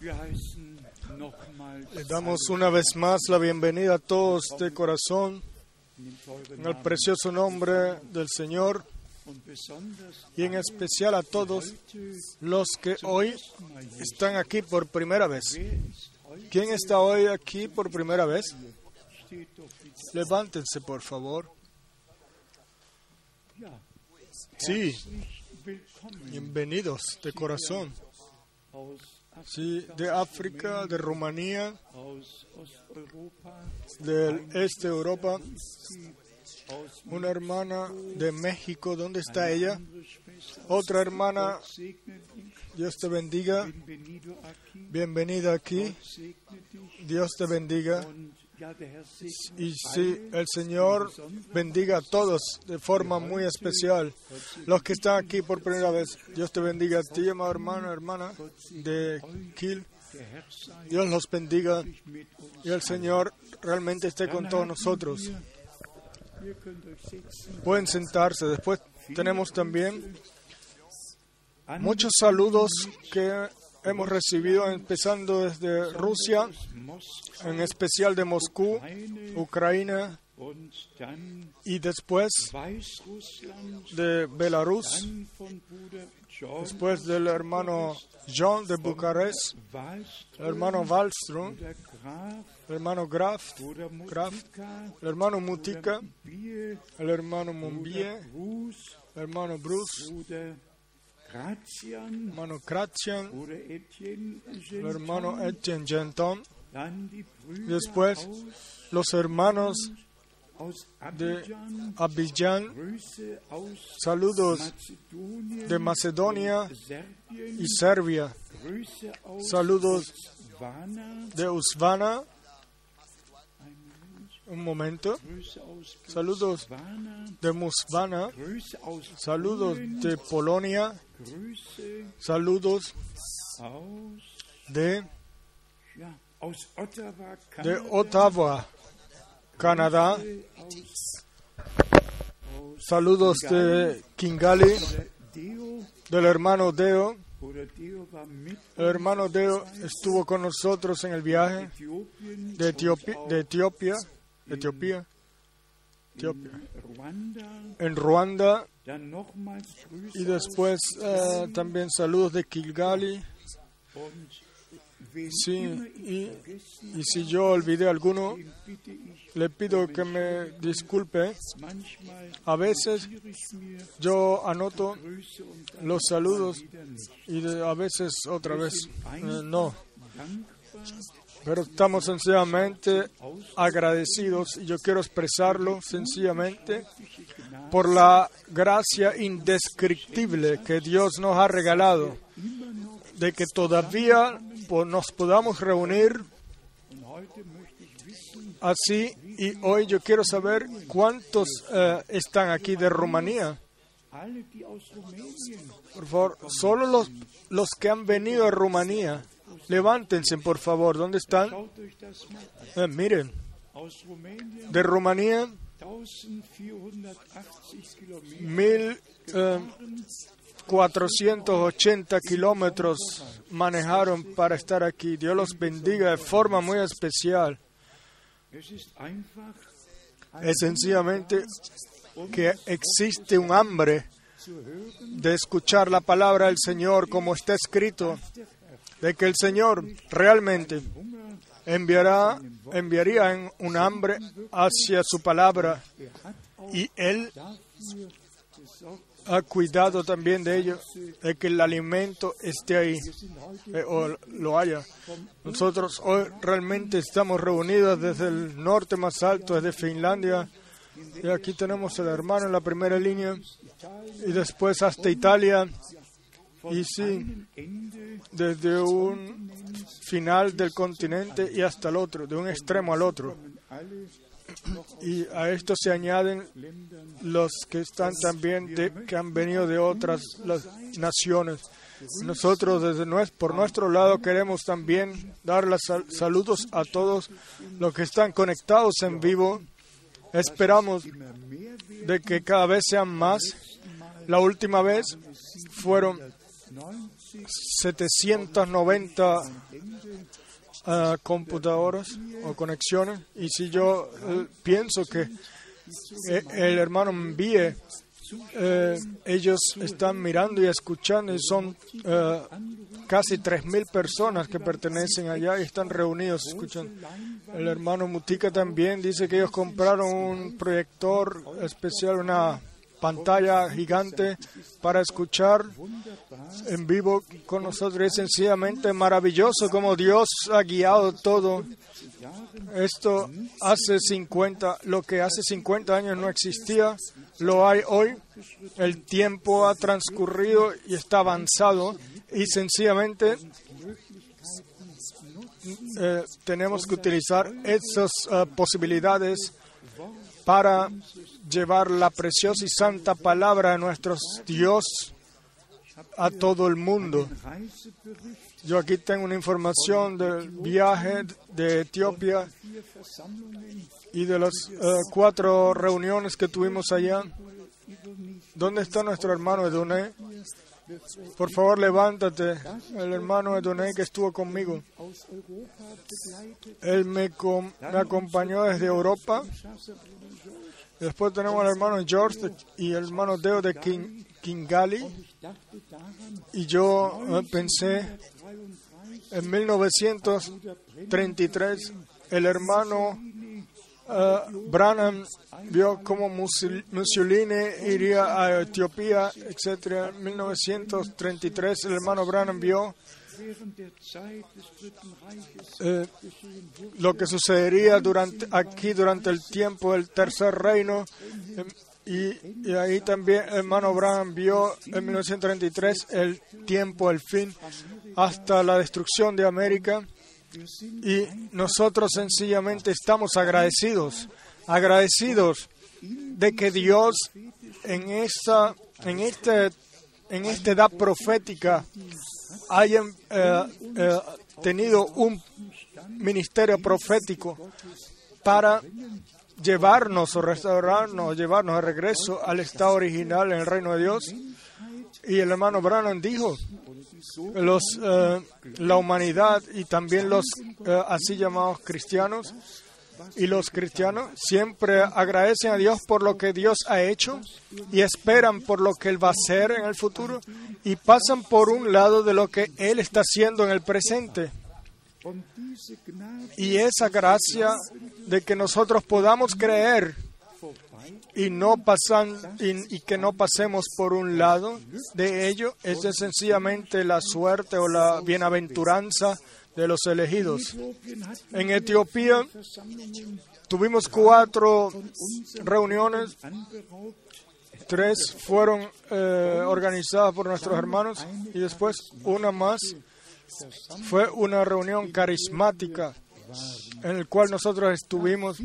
Le damos una vez más la bienvenida a todos de corazón en el precioso nombre del Señor y en especial a todos los que hoy están aquí por primera vez. ¿Quién está hoy aquí por primera vez? Levántense, por favor. Sí, bienvenidos de corazón. Sí, de África, de Rumanía, del este de Europa, una hermana de México, ¿dónde está ella? Otra hermana, Dios te bendiga, bienvenida aquí, Dios te bendiga. Y sí, el Señor bendiga a todos de forma muy especial. Los que están aquí por primera vez, Dios te bendiga a ti, amado hermano, hermana de Kiel. Dios los bendiga y el Señor realmente esté con todos nosotros. Pueden sentarse. Después tenemos también muchos saludos que hemos recibido empezando desde Rusia, en especial de Moscú, Ucrania y después de Belarus, después del hermano John de Bucarest, el hermano Wallström, el hermano Graf, Graf, el hermano Mutika, el hermano Mombier, el hermano Bruce, hermano Kratzian, el hermano Etienne Genton, después los hermanos de Abidjan, saludos de Macedonia y Serbia, saludos de Usvana, un momento, saludos de Musvana, saludos de Polonia, saludos de, de Ottawa, Canadá, saludos de Kingali, del hermano Deo. El hermano Deo estuvo con nosotros en el viaje de Etiopía, de Etiopía, Etiopía, Etiopía, en Ruanda. y después eh, también saludos de Kilgali. Sí, y, y, si yo olvidé alguno, le pido que me disculpe. A veces yo anoto los saludos y a veces otra vez eh, no. Pero estamos sencillamente agradecidos y yo quiero expresarlo sencillamente por la gracia indescriptible que Dios nos ha regalado, de que todavía nos podamos reunir así y hoy yo quiero saber cuántos uh, están aquí de Rumanía. Por favor, solo los, los que han venido a Rumanía, levántense por favor. ¿Dónde están? Eh, miren, de Rumanía, mil eh, 480 kilómetros manejaron para estar aquí. Dios los bendiga de forma muy especial. Es sencillamente que existe un hambre de escuchar la palabra del Señor como está escrito, de que el Señor realmente enviará, enviaría un hambre hacia su palabra y Él ha cuidado también de ello, de que el alimento esté ahí eh, o lo haya. Nosotros hoy realmente estamos reunidos desde el norte más alto, desde Finlandia, y aquí tenemos el hermano en la primera línea, y después hasta Italia, y sí, desde un final del continente y hasta el otro, de un extremo al otro. Y a esto se añaden los que están también, de, que han venido de otras naciones. Nosotros, desde por nuestro lado, queremos también dar los saludos a todos los que están conectados en vivo. Esperamos de que cada vez sean más. La última vez fueron 790 uh, computadoras o conexiones. Y si yo uh, pienso que eh, el hermano envíe, eh, ellos están mirando y escuchando y son uh, casi 3.000 personas que pertenecen allá y están reunidos escuchando. El hermano Mutica también dice que ellos compraron un proyector especial, una pantalla gigante para escuchar en vivo con nosotros. Es sencillamente maravilloso como Dios ha guiado todo. Esto hace 50, lo que hace 50 años no existía, lo hay hoy. El tiempo ha transcurrido y está avanzado y sencillamente eh, tenemos que utilizar esas uh, posibilidades para llevar la preciosa y santa palabra de nuestro Dios a todo el mundo. Yo aquí tengo una información del viaje de Etiopía y de las uh, cuatro reuniones que tuvimos allá. ¿Dónde está nuestro hermano Edoné? Por favor, levántate. El hermano Edoné que estuvo conmigo. Él me acompañó desde Europa Después tenemos al hermano George y el hermano Deo de King, Kingali. Y yo eh, pensé en 1933, el hermano uh, Branham vio cómo Mussolini iría a Etiopía, etc. En 1933, el hermano Branham vio eh, lo que sucedería durante, aquí durante el tiempo del tercer reino. y, ahí también hermano Abraham vio en 1933 el tiempo, el fin, hasta la destrucción de América. Y nosotros sencillamente estamos agradecidos, agradecidos de que Dios en esta, en este, en esta edad profética hayan eh, eh, tenido un ministerio profético para llevarnos o restaurarnos, llevarnos de regreso al estado original en el reino de Dios. Y el hermano Branham dijo, los, eh, la humanidad y también los así llamados cristianos y los cristianos siempre agradecen a Dios por lo que Dios ha hecho y esperan por lo que Él va a hacer en el futuro y pasan por un lado de lo que Él está haciendo en el presente. Y esa gracia de que nosotros podamos creer y no pasan y, que no pasemos por un lado de ello es sencillamente la suerte o la bienaventuranza de los elegidos. En Etiopía tuvimos cuatro reuniones, tres fueron eh, organizadas por nuestros hermanos y después una más fue una reunión carismática en el cual nosotros estuvimos.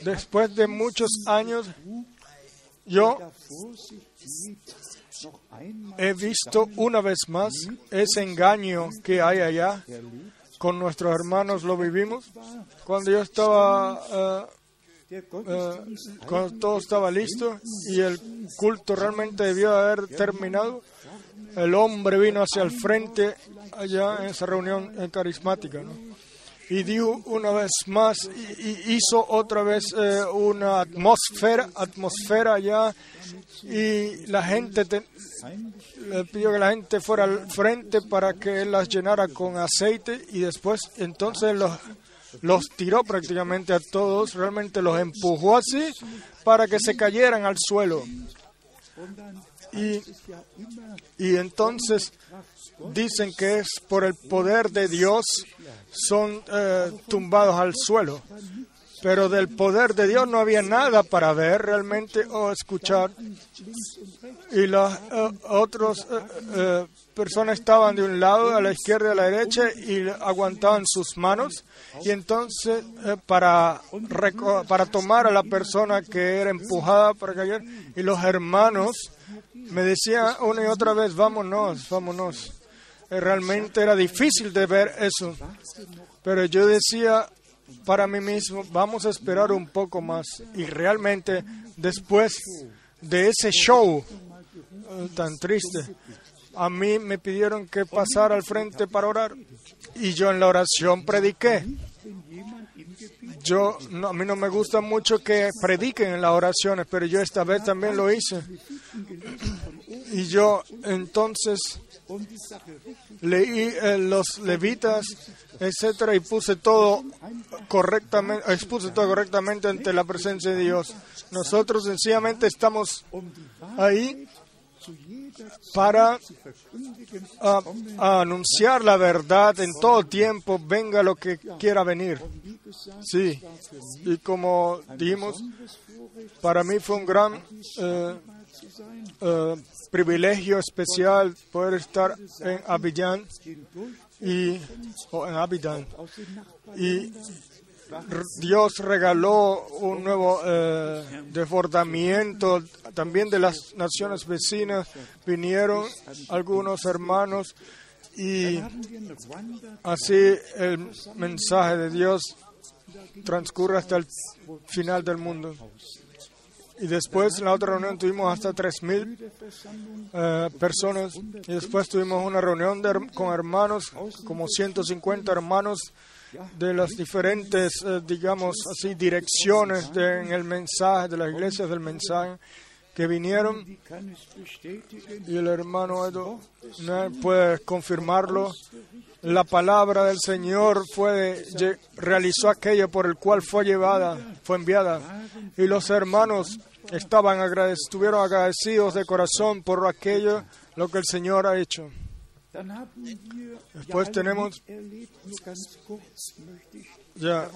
Después de muchos años, yo he visto una vez más ese engaño que hay allá. Con nuestros hermanos lo vivimos. Cuando yo estaba, eh, eh, cuando todo estaba listo y el culto realmente debió haber terminado, el hombre vino hacia el frente allá en esa reunión carismática. Y dijo una vez más y, hizo otra vez eh, una atmósfera atmósfera allá y la gente le pidió que la gente fuera al frente para que él las llenara con aceite y después entonces los, los tiró prácticamente a todos, realmente los empujó así para que se cayeran al suelo. Y, y entonces dicen que es por el poder de Dios son eh, tumbados al suelo pero del poder de Dios no había nada para ver realmente o escuchar. Y las uh, otras eh, eh, personas estaban de un lado, a la izquierda y a la derecha, y aguantaban sus manos. Y entonces, para, para tomar a la persona que era empujada para caer, y los hermanos me decían una y otra vez, vámonos, vámonos. Realmente era difícil de ver eso. Pero yo decía, para mí mismo, vamos a esperar un poco más. Y realmente, después de ese show eh, tan triste, a mí me pidieron que pasara al frente para orar y yo en la oración prediqué. Yo, no, a mí no me gusta mucho que prediquen en las oraciones, pero yo esta vez también lo hice. Y yo entonces leí eh, los levitas, etcétera, y puse todo correctamente, expuse todo correctamente ante la presencia de Dios. Nosotros sencillamente estamos ahí para ah, anunciar la verdad en todo tiempo, venga lo que quiera venir. Sí, y como dijimos, para mí fue un gran eh, eh, privilegio especial poder estar en Abidjan y en Abidjan y Dios regaló un nuevo eh, desbordamiento también de las naciones vecinas. Vinieron algunos hermanos y así el mensaje de Dios transcurre hasta el final del mundo. Y después en la otra reunión tuvimos hasta 3.000 eh, personas. Y después tuvimos una reunión con hermanos, como 150 hermanos de las diferentes, eh, digamos así, direcciones de, en el mensaje, de las iglesias del mensaje que vinieron. Y el hermano Edo puede confirmarlo. La palabra del Señor fue, realizó aquello por el cual fue llevada, fue enviada. Y los hermanos estaban estuvieron agradecidos de corazón por aquello, lo que el Señor ha hecho. Después tenemos, ya,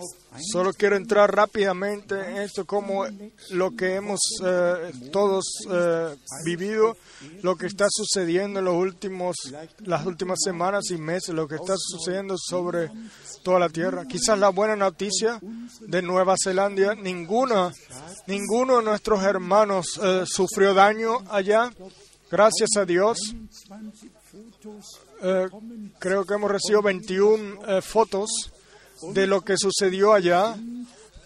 solo quiero entrar rápidamente en esto, como lo que hemos eh, todos eh, vivido, lo que está sucediendo en los últimos, las últimas semanas y meses, lo que está sucediendo sobre toda la tierra. Quizás la buena noticia de Nueva Zelanda, ninguna, ninguno de nuestros hermanos eh, sufrió daño allá, gracias a Dios. Eh, creo que hemos recibido 21 eh, fotos de lo que sucedió allá,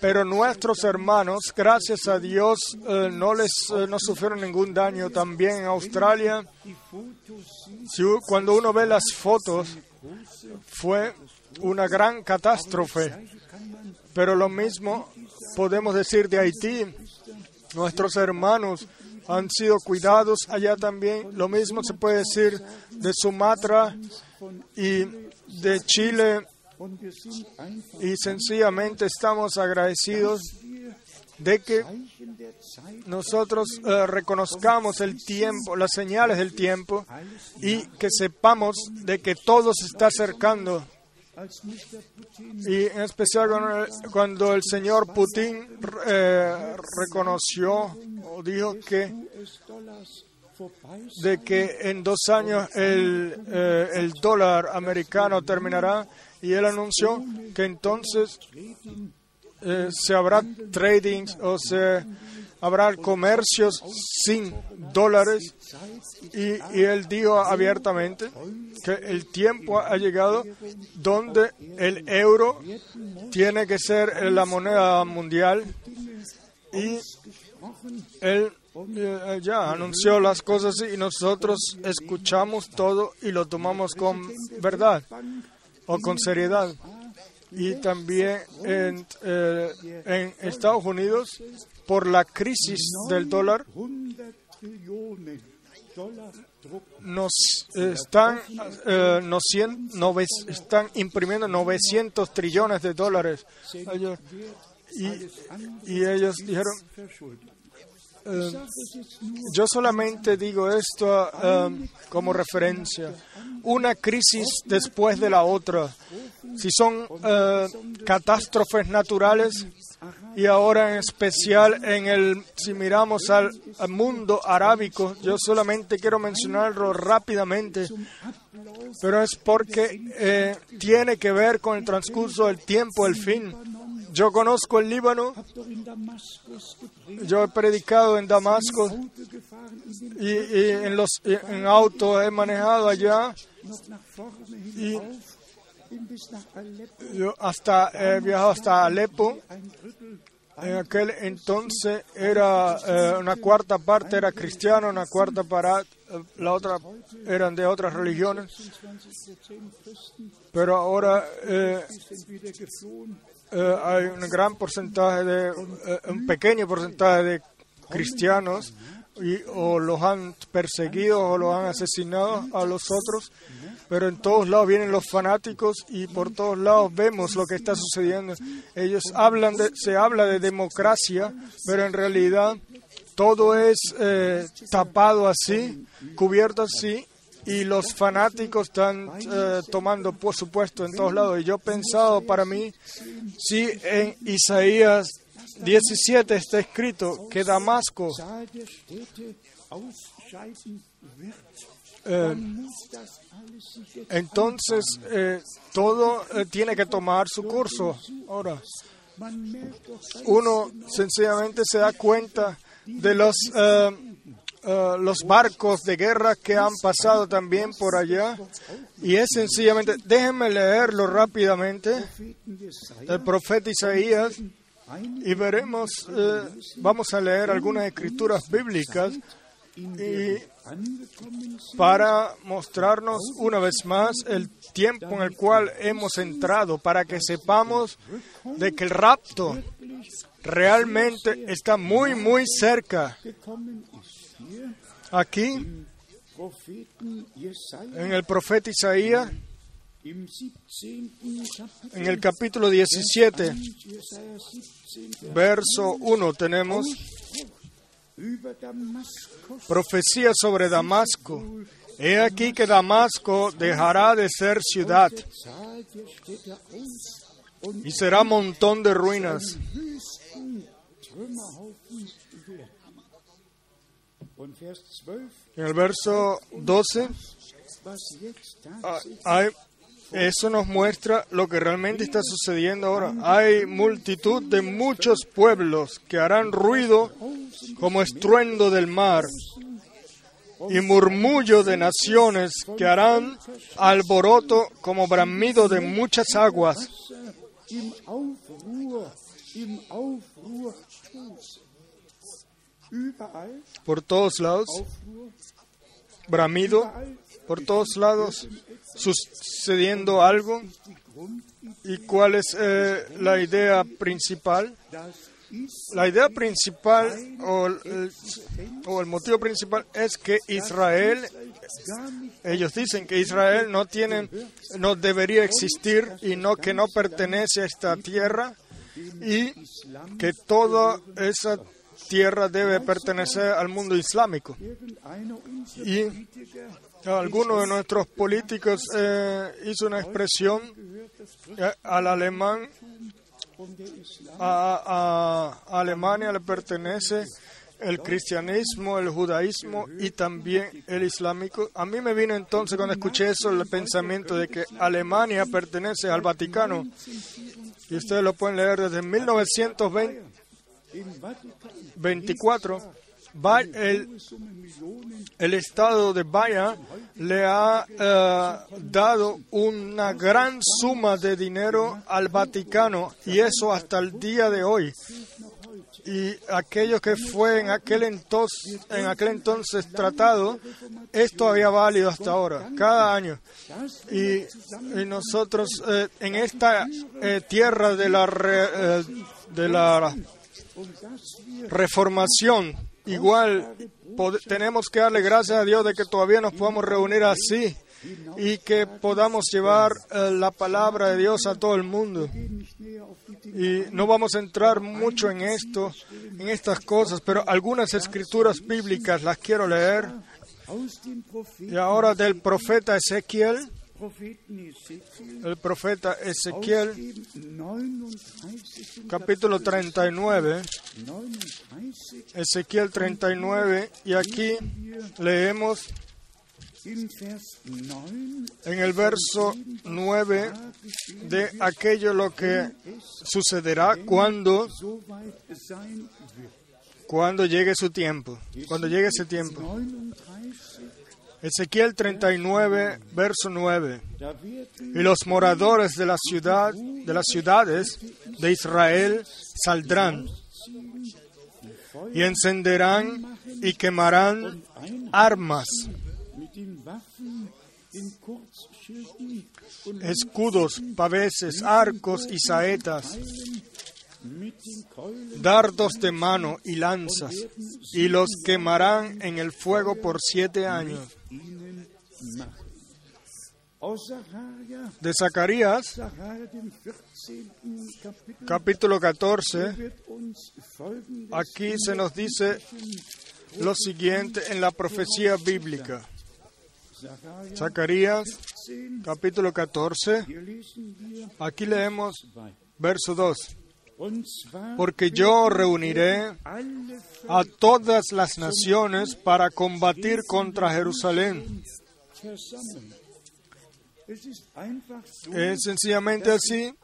pero nuestros hermanos, gracias a Dios, eh, no les no sufrieron ningún daño. También en Australia, cuando uno ve las fotos, fue una gran catástrofe. Pero lo mismo podemos decir de Haití. Nuestros hermanos han sido cuidados allá también. Lo mismo se puede decir de Sumatra y de Chile. Y sencillamente estamos agradecidos de que nosotros eh, reconozcamos el tiempo, las señales del tiempo y que sepamos de que todo se está acercando. Y en especial cuando el señor Putin eh, reconoció o dijo que de que en dos años el, eh, el dólar americano terminará y él anunció que entonces eh, se habrá trading o se habrá comercios sin dólares. Y, él dijo abiertamente que el tiempo ha llegado donde el euro tiene que ser la moneda mundial. Y él eh, ya anunció las cosas y nosotros escuchamos todo y lo tomamos con verdad o con seriedad. Y también en, eh, en Estados Unidos por la crisis del dólar nos están, eh, nos están imprimiendo 900 trillones de dólares. y, y ellos dijeron, eh, yo solamente digo esto eh, como referencia. Una crisis después de la otra. Si son eh, catástrofes naturales y ahora en especial en el, si miramos al, mundo arábico, yo solamente quiero mencionarlo rápidamente, pero es porque tiene que ver con el transcurso del tiempo, el fin yo conozco el Líbano, yo he predicado en Damasco. Y, en los en auto he manejado allá. Y yo hasta he viajado hasta Alepo. En aquel entonces era eh, una cuarta parte era cristiano, una cuarta eh, la otra eran de otras religiones, pero ahora eh, eh, hay un gran porcentaje de, eh, un pequeño porcentaje de cristianos y o los han perseguido o los han asesinado a los otros, pero en todos lados vienen los fanáticos y por todos lados vemos lo que está sucediendo. Ellos hablan de, se habla de democracia, pero en realidad todo es eh, tapado así, cubierto así, y los fanáticos están eh, tomando por supuesto en todos lados. Y yo he pensado para mí, si en Isaías 17 está escrito que Damasco eh, entonces eh, todo eh, tiene que tomar su curso. Ahora, uno sencillamente se da cuenta de los eh, los barcos de guerra que han pasado también por allá y es sencillamente déjenme leerlo rápidamente el profeta Isaías y veremos eh, vamos a leer algunas escrituras bíblicas y para mostrarnos una vez más el tiempo en el cual hemos entrado, para que sepamos de que el rapto realmente está muy, muy cerca. Aquí, en el profeta Isaías, im 17. Kapitel, en el capítulo 17, Jesaja 17, verso 1, tenemos profecía sobre Damasco. He aquí que Damasco dejará de ser ciudad. y será montón de ruinas. En el verso 12, was jetzt Ah, eso nos muestra lo que realmente está sucediendo ahora. Hay multitud de muchos pueblos que harán ruido como estruendo del mar y murmullo de naciones que harán alboroto como bramido de muchas aguas. Por todos lados, bramido, por todos lados, sucediendo algo. ¿Y cuál es eh, la idea principal? La idea principal o el, o el motivo principal es que Israel, ellos dicen que Israel no tiene, no debería existir y no que no pertenece a esta tierra y que toda esa tierra debe pertenecer al mundo islámico. Y eh, alguno de nuestros políticos eh, hizo una expresión eh, al alemán. A, Alemania le pertenece el cristianismo, el judaísmo y también el islámico. A mí me vino entonces cuando escuché eso el pensamiento de que Alemania pertenece al Vaticano. Y ustedes lo pueden leer desde 1920. 24, el, el estado de Bahía le ha eh, dado una gran suma de dinero al Vaticano y eso hasta el día de hoy. Y aquello que fue en aquel entonces, en aquel entonces tratado es todavía válido hasta ahora, cada año. Y, y nosotros eh, en esta eh, tierra de la, de la reformación, igual tenemos que darle gracias a Dios de que todavía nos podamos reunir así y que podamos llevar eh, la palabra de Dios a todo el mundo. Y no vamos a entrar mucho en esto, en estas cosas, pero algunas escrituras bíblicas las quiero leer. Y ahora del profeta Ezequiel, el profeta Ezequiel, dem 39. capítulo 39, 39 Ezequiel 39, y aquí leemos im Vers 9 en el verso 9 de aquello lo que sucederá cuando, cuando llegue su tiempo, cuando llegue ese tiempo. Ezequiel 39, verso 9. Y los moradores de la ciudad, de las ciudades de Israel saldrán y encenderán y quemarán armas, escudos, paveses, arcos y saetas dardos de mano y lanzas, y los quemarán en el fuego por siete años. De Zacarías, Sacharja dem 14. Kapitel, capítulo 14, wird uns folgendes aquí se nos dice lo siguiente en la profecía bíblica. Zacarías, 10, capítulo 14, hier lesen wir aquí leemos verso 2. Porque yo reuniré a todas las naciones para combatir contra Jerusalén. Es sencillamente así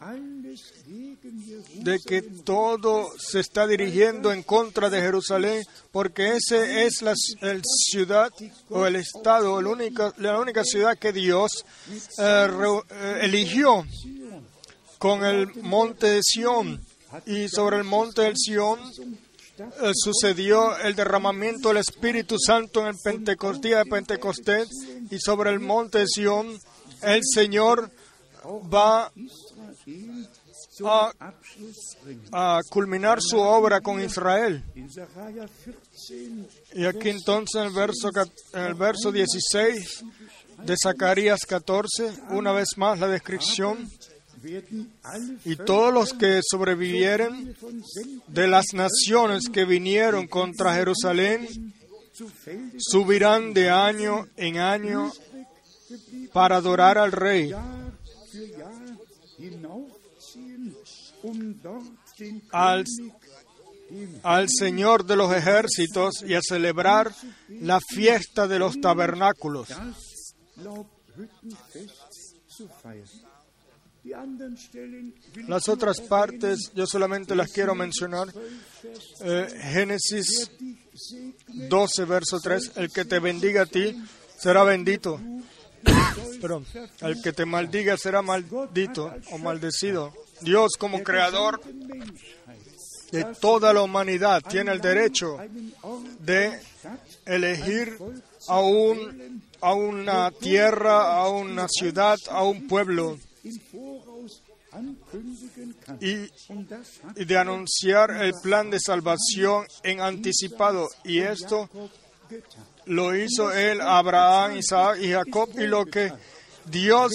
de que todo se está dirigiendo en contra de Jerusalén, porque ese es la el ciudad o el estado, la única ciudad que Dios eh, eh, eligió con el monte de Sión. Y sobre el monte del Sión eh, sucedió el derramamiento del Espíritu Santo en el Pentecostés, de Pentecostés, y sobre el monte de Sión el Señor va a culminar su obra con Israel. In Sacharja 14 Y aquí entonces en el verso, en el verso 16 de Zacarías 14, una vez más la descripción, y todos los que sobrevivieren de las naciones que vinieron contra Jerusalén subirán de año en año para adorar al Rey, dem al Señor de los ejércitos y a celebrar la fiesta de los tabernáculos. Las otras partes yo solamente las quiero mencionar. Eh, Génesis 12, verso 3, el que te bendiga a ti será bendito. Perdón, el que te maldiga será maldito o maldecido. Dios como creador de toda la humanidad tiene el derecho de elegir a, un, a una tierra, a una ciudad, a un pueblo y de anunciar el plan de salvación en anticipado. Y esto lo hizo él, Abraham, Isaac y Jacob, y lo que Dios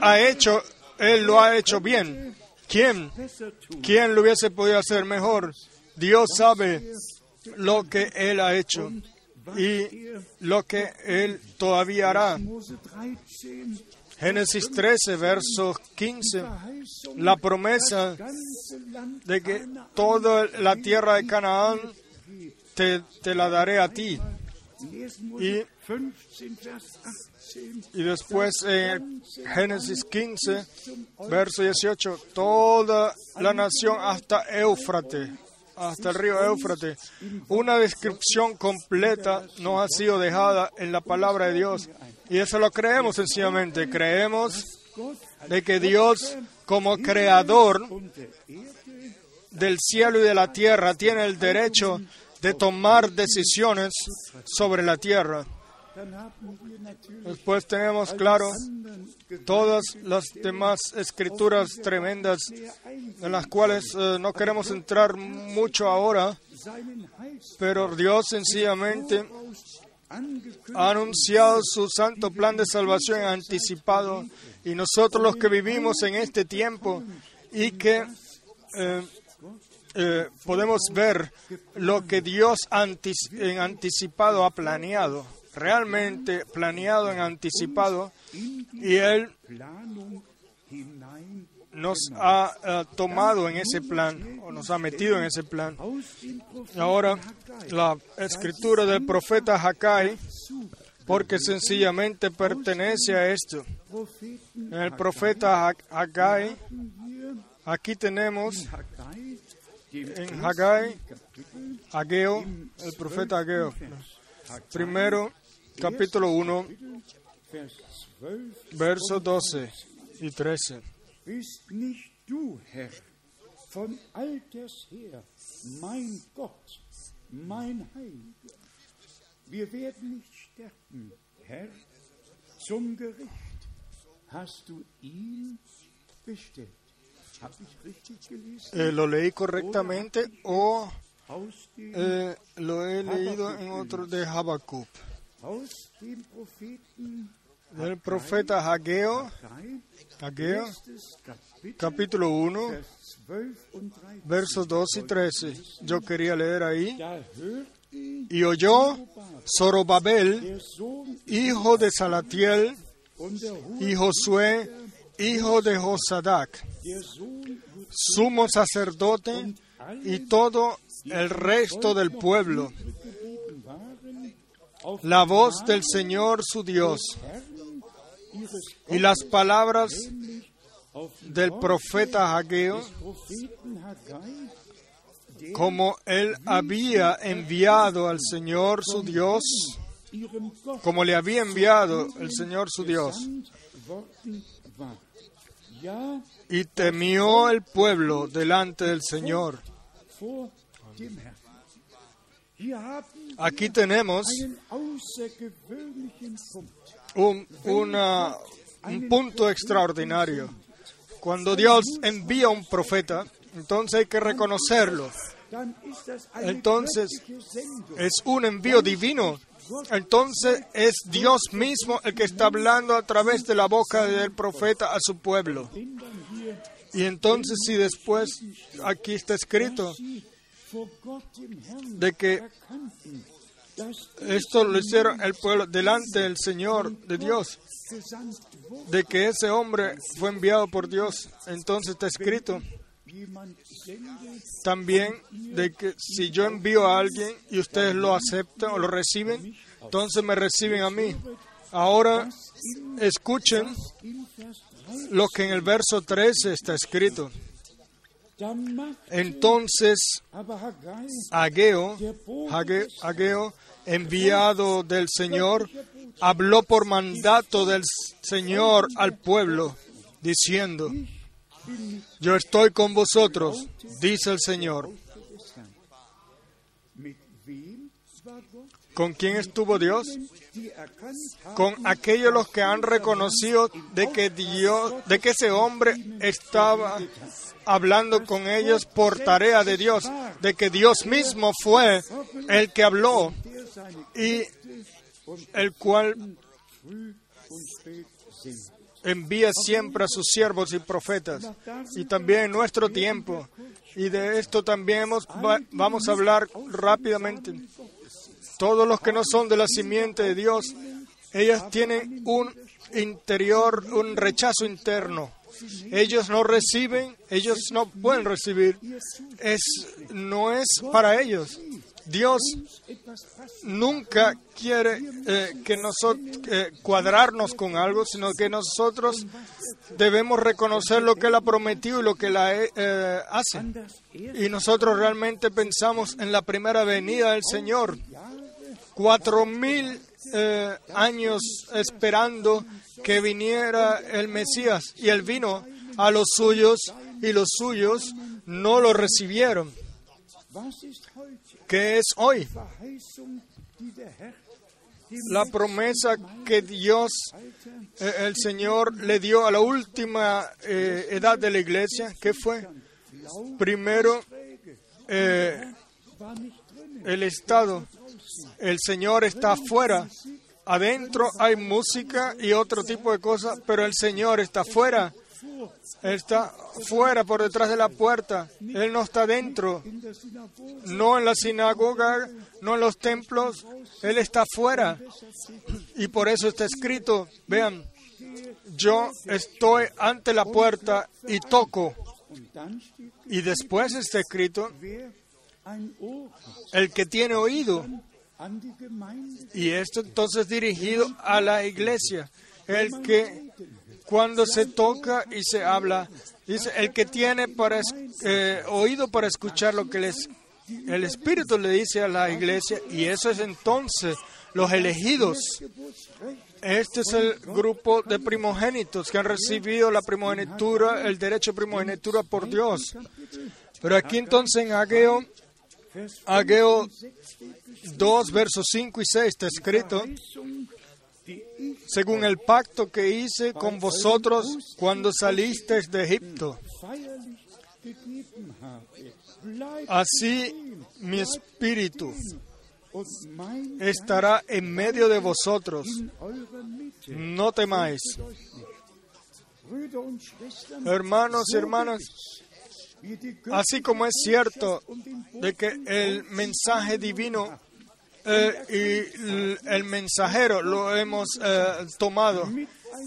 ha hecho, él lo ha hecho bien. ¿Quién? ¿Quién lo hubiese podido hacer mejor? Dios sabe lo que él ha hecho y lo que él todavía hará. Mose 13, Génesis 13, verso 15, Verheißung, la promesa de que toda la tierra de Canaán te, la daré a ti. Y- 15, Vers 18. Y después en Génesis 15, verso 18, toda la nación hasta Éufrates, hasta el río Éufrates. Una descripción completa nos ha sido dejada en la palabra de Dios. Y eso lo creemos sencillamente. Creemos de que Dios como creador del cielo y de la tierra tiene el derecho de tomar decisiones sobre la tierra. Después tenemos claro todas las demás escrituras tremendas en las cuales eh, no queremos entrar mucho ahora, pero Dios sencillamente ha anunciado su santo plan de salvación anticipado. Y nosotros los que vivimos en este tiempo y que eh, eh, podemos ver lo que Dios antis- en anticipado ha planeado, realmente planeado en anticipado. Y Él nos ha eh, tomado en ese plan o nos ha metido en ese plan. Ahora, la escritura del profeta Haggai, porque sencillamente pertenece a esto. El profeta hier aquí tenemos en Kapitel, Ageo, el profeta Ageo. Primero, capítulo 1, Vers 12, versos 12 y 13. bist nicht du, Herr, von alters her, mein Gott, mein Heiliger. Wir werden nicht sterben, Herr, zum Gericht hast du ihn bestellt. Habe ich richtig gelesen? Eh, ¿Lo leí correctamente o eh, lo he leído en otro de Habacuc? aus dem Propheten Del profeta Hageo, 3, Hageo capítulo 1, Vers 12 und 13. versos 2 y 13. Yo quería leer ahí. Y oyó Zorobabel, hijo de Salatiel, y Josué, hijo de Josadac, sumo sacerdote, y todo el resto del pueblo, la voz del Señor su Dios, y las palabras del profeta Hageo, como él había enviado al Señor su Dios, como le había enviado el Señor su Dios. Y temió el pueblo delante del Señor. Aquí tenemos. Un, una- un punto extraordinario. Cuando Dios envía un profeta, entonces hay que reconocerlo. Entonces es un envío divino. Entonces es Dios mismo el que está hablando a través de la boca del profeta a su pueblo. Y entonces si después aquí está escrito de que esto lo hicieron el pueblo delante del Señor, de Dios, de que ese hombre fue enviado por Dios. Entonces está escrito también de que si yo envío a alguien y ustedes lo aceptan o lo reciben, entonces me reciben a mí. Ahora escuchen in Vers 3, lo que en el verso 13 está escrito. Entonces Ageo, Ageo, enviado del Señor, habló por mandato del Señor al pueblo, diciendo, yo estoy con vosotros, dice el Señor. ¿Con quién estuvo Dios? Con aquellos los que han reconocido de que Dios, de que ese hombre estaba hablando con ellos por tarea de Dios, de que Dios mismo fue el que habló y el cual envía siempre a sus siervos y profetas. Y también en nuestro tiempo. Y de esto también vamos a hablar rápidamente. Todos los que no son de la simiente de Dios, ellas tienen un interior, un rechazo interno. Ellos no reciben, ellos no pueden recibir. Es, no es para ellos. Dios nunca quiere eh, que nosotros cuadrarnos con algo, sino que nosotros debemos reconocer lo que Él ha prometido y lo que la eh, hace. das erste Y nosotros realmente pensamos en la primera venida del Señor. Cuatro mil eh, años esperando que viniera el Mesías y Él vino a los suyos y los suyos no lo recibieron. ¿Qué es hoy? La promesa que Dios, eh, el Señor, le dio a la última eh, edad de la iglesia, ¿qué fue? Primero, el Estado. El Señor está afuera. Adentro hay música y otro tipo de cosas, pero el Señor está afuera. Está fuera, por detrás de la puerta. Él no está dentro, no en la sinagoga, no en los templos. Él está afuera. Y por eso está escrito, vean, yo estoy ante la puerta y toco. Y después está escrito, el que tiene oído. Y esto entonces dirigido a la iglesia. El que cuando se toca y se habla, dice, el que tiene para eh, oído para escuchar lo que les, el Espíritu le dice a la iglesia, y eso es entonces los elegidos. Este es el grupo de primogénitos que han recibido la primogenitura, el derecho de primogenitura por Dios. Pero aquí entonces en Ageo, Ageo 6 steht 2, versos 5 y 6 está escrito, según el pacto que hice con vosotros cuando salisteis de Egipto. Así mi espíritu estará en medio de vosotros. No temáis. Hermanos y hermanas, así como es cierto de que el mensaje divino eh, y el mensajero lo hemos eh, tomado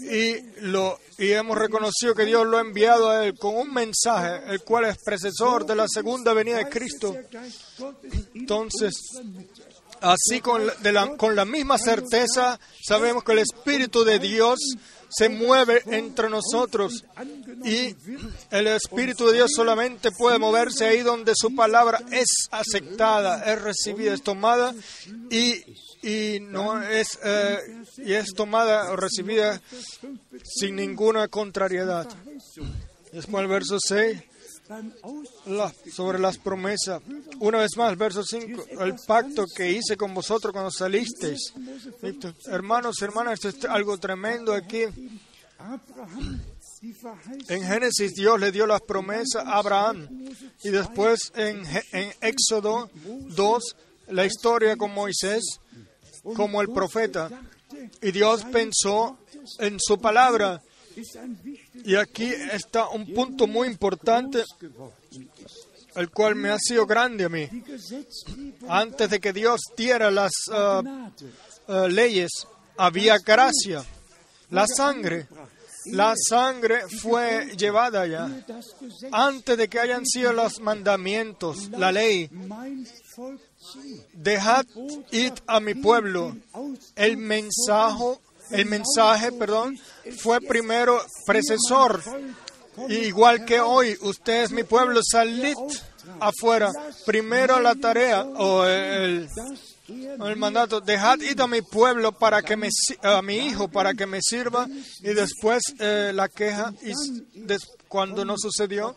y, lo, y hemos reconocido que Dios lo ha enviado a él con un mensaje, el cual es precesor de la segunda venida de Cristo. Entonces. Así con la- con la misma certeza sabemos que el Espíritu de Dios se mueve entre nosotros y el Espíritu de Dios solamente puede moverse ahí donde su palabra es aceptada, es recibida, es tomada y, y no es eh, y es tomada o recibida sin ninguna contrariedad. Después el verso 6 Beim Aus sobre las promesas. Una vez más, verso 5, el pacto que hice con vosotros cuando salisteis. Hermanos, hermanas, esto es algo tremendo aquí. En Génesis Dios le dio las promesas a Abraham y después en, en Éxodo 2 la historia con Moisés como el profeta. Y Dios pensó en su palabra. Y aquí está un punto muy importante, el cual me ha sido grande a mí. Antes de que Dios diera las Gnade ah, leyes, había gracia. La sangre, la sangre fue llevada ya. Antes de que hayan sido los mandamientos, la ley, dejad id a mi pueblo. El mensaje, el mensaje, perdón, fue primero precesor. Igual que hoy, usted es mi pueblo, salid afuera. Primero la tarea o el, mandato, dejad ir a mi pueblo para que me a mi hijo para que me sirva y después eh, la queja y des- cuando no sucedió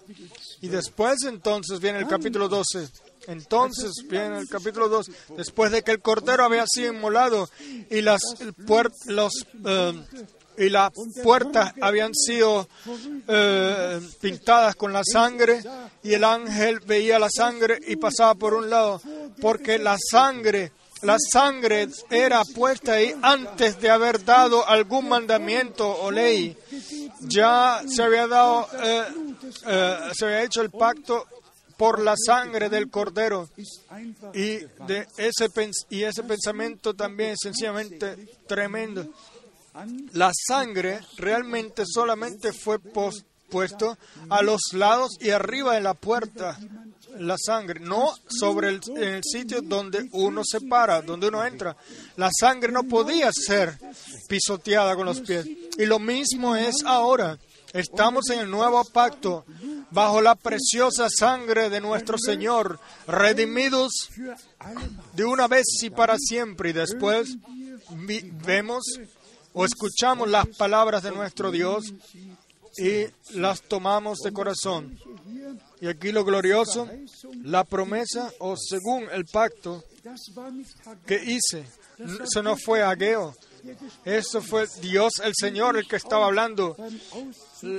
y después entonces viene el capítulo 12 entonces viene el capítulo 2 después de que el cordero había sido inmolado y las eh, y las puertas habían sido eh, pintadas con la sangre y el ángel veía la sangre y pasaba por un lado porque la sangre la sangre era puesta ahí antes de haber dado algún mandamiento o ley. Ya se había dado, eh, eh, se había hecho el pacto por la sangre del cordero y de ese y ese pensamiento también es sencillamente tremendo. La sangre realmente solamente fue puesto a los lados y arriba de la puerta. La sangre, no sobre el, el sitio donde uno se para, donde uno entra. La sangre no podía ser pisoteada con los pies. Y lo mismo es ahora. Estamos en el nuevo pacto, bajo la preciosa sangre de nuestro Señor, redimidos de una vez y para siempre. Y después vemos o escuchamos las palabras de nuestro Dios y las tomamos de corazón. Y aquí lo glorioso, la promesa o según el pacto que hice. N- Eso no fue Ageo. Eso fue Dios el Señor el que estaba hablando.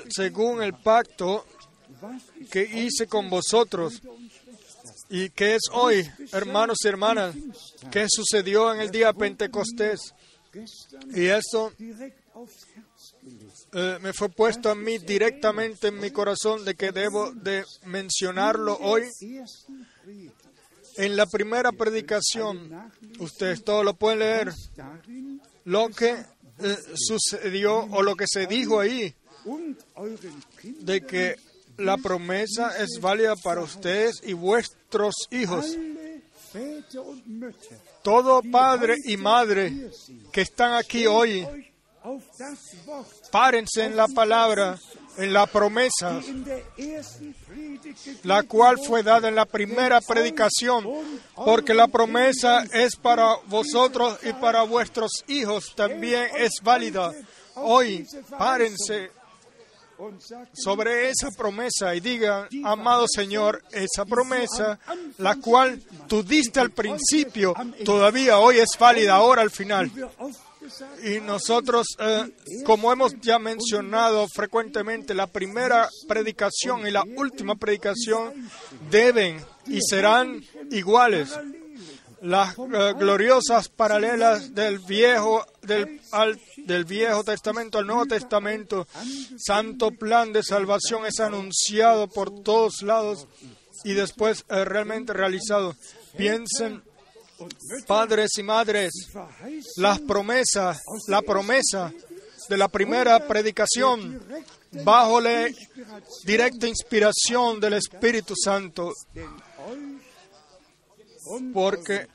Según el pacto que hice con vosotros. ¿Y qué es hoy, hermanos y hermanas? ¿Qué sucedió en el día Pentecostés? Y eso eh, me fue puesto a mí directamente en mi corazón de que debo de mencionarlo hoy en la primera predicación. Ustedes todos lo pueden leer. Lo que eh, sucedió o lo que se dijo ahí de que la promesa es válida para ustedes y vuestros hijos. Todo padre y madre que están aquí hoy, párense en la palabra, en la promesa, la cual fue dada en la primera predicación, porque la promesa es para vosotros y para vuestros hijos también es válida. Hoy, párense sobre esa promesa y digan, amado Señor, esa promesa, la cual tú diste al principio, todavía hoy es válida, ahora al final. Y nosotros, eh, como hemos ya mencionado frecuentemente, la primera predicación y la última predicación deben y serán iguales. Las eh, gloriosas paralelas del viejo, del, del viejo Testamento al Nuevo Testamento, santo plan de salvación es anunciado por todos lados y después eh, realmente realizado. Piensen, padres y madres, las promesas, la promesa de la primera predicación bajo la directa inspiración del Espíritu Santo, porque,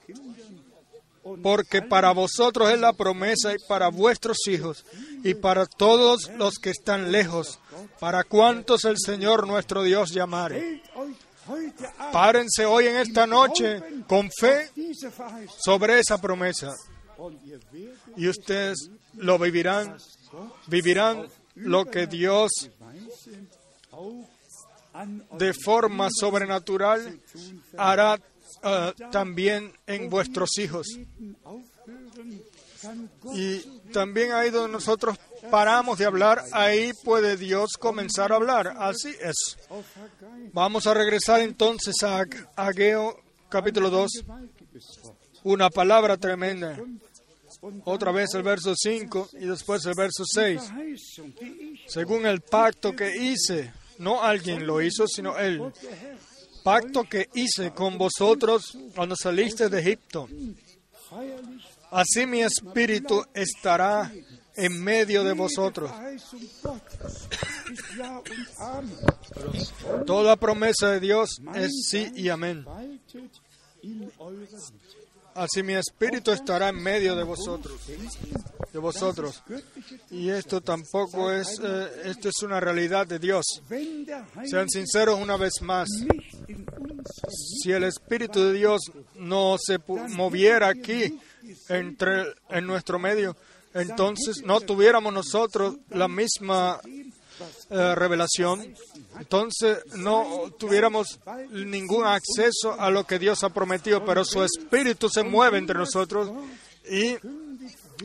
porque para vosotros es la promesa y para vuestros hijos y para todos los que están lejos, para cuantos el Señor nuestro Dios llamare. Párense hoy en esta noche con fe sobre esa promesa y ustedes lo vivirán, vivirán lo que Dios de forma sobrenatural hará eh, también en vuestros hijos. Y también ahí donde nosotros paramos de hablar, ahí puede Dios comenzar a hablar. Así es. Vamos a regresar entonces a Ageo capítulo 2, gewaltiges Wort. Una palabra tremenda. Otra vez el verso 5 y después el verso 6. Verheißung, die ich Según el pacto que hice, no alguien lo hizo, sino Él. Pacto que hice con vosotros cuando saliste de Egipto. Así mi espíritu estará en medio de vosotros. Toda promesa de Dios es sí y amén. Así mi espíritu estará en medio de vosotros, de vosotros. Y esto tampoco es, eh, esto es una realidad de Dios. Sean sinceros una vez más. Si el Espíritu de Dios no se moviera aquí entre, en nuestro medio, entonces no tuviéramos nosotros la misma eh, revelación, entonces no tuviéramos ningún acceso a lo que Dios ha prometido, pero su Espíritu se mueve entre nosotros y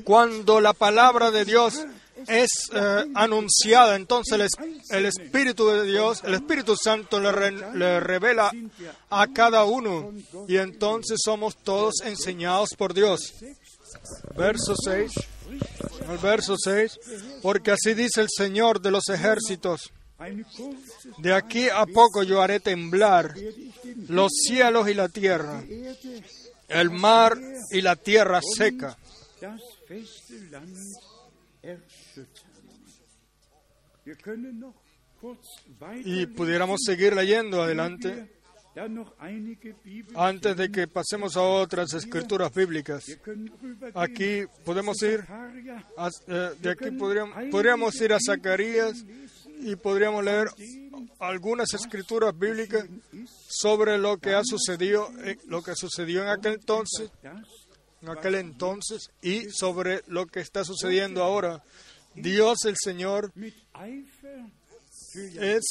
cuando la palabra de Dios es eh, anunciada, entonces el, es- el Espíritu de Dios, el Espíritu Santo le, le revela a cada uno y entonces somos todos enseñados por Dios. Verso 6, el verso 6, porque así dice el Señor de los ejércitos, de aquí a poco yo haré temblar los cielos y la tierra, el mar y la tierra seca. Y pudiéramos seguir leyendo adelante antes de que pasemos a otras escrituras bíblicas. Aquí podemos ir, a- eh, de aquí podríamos, podríamos ir a Zacarías y podríamos leer algunas escrituras bíblicas sobre lo que ha sucedido, eh, lo que sucedió en aquel entonces, en aquel entonces y sobre lo que está sucediendo ahora. Dios el Señor es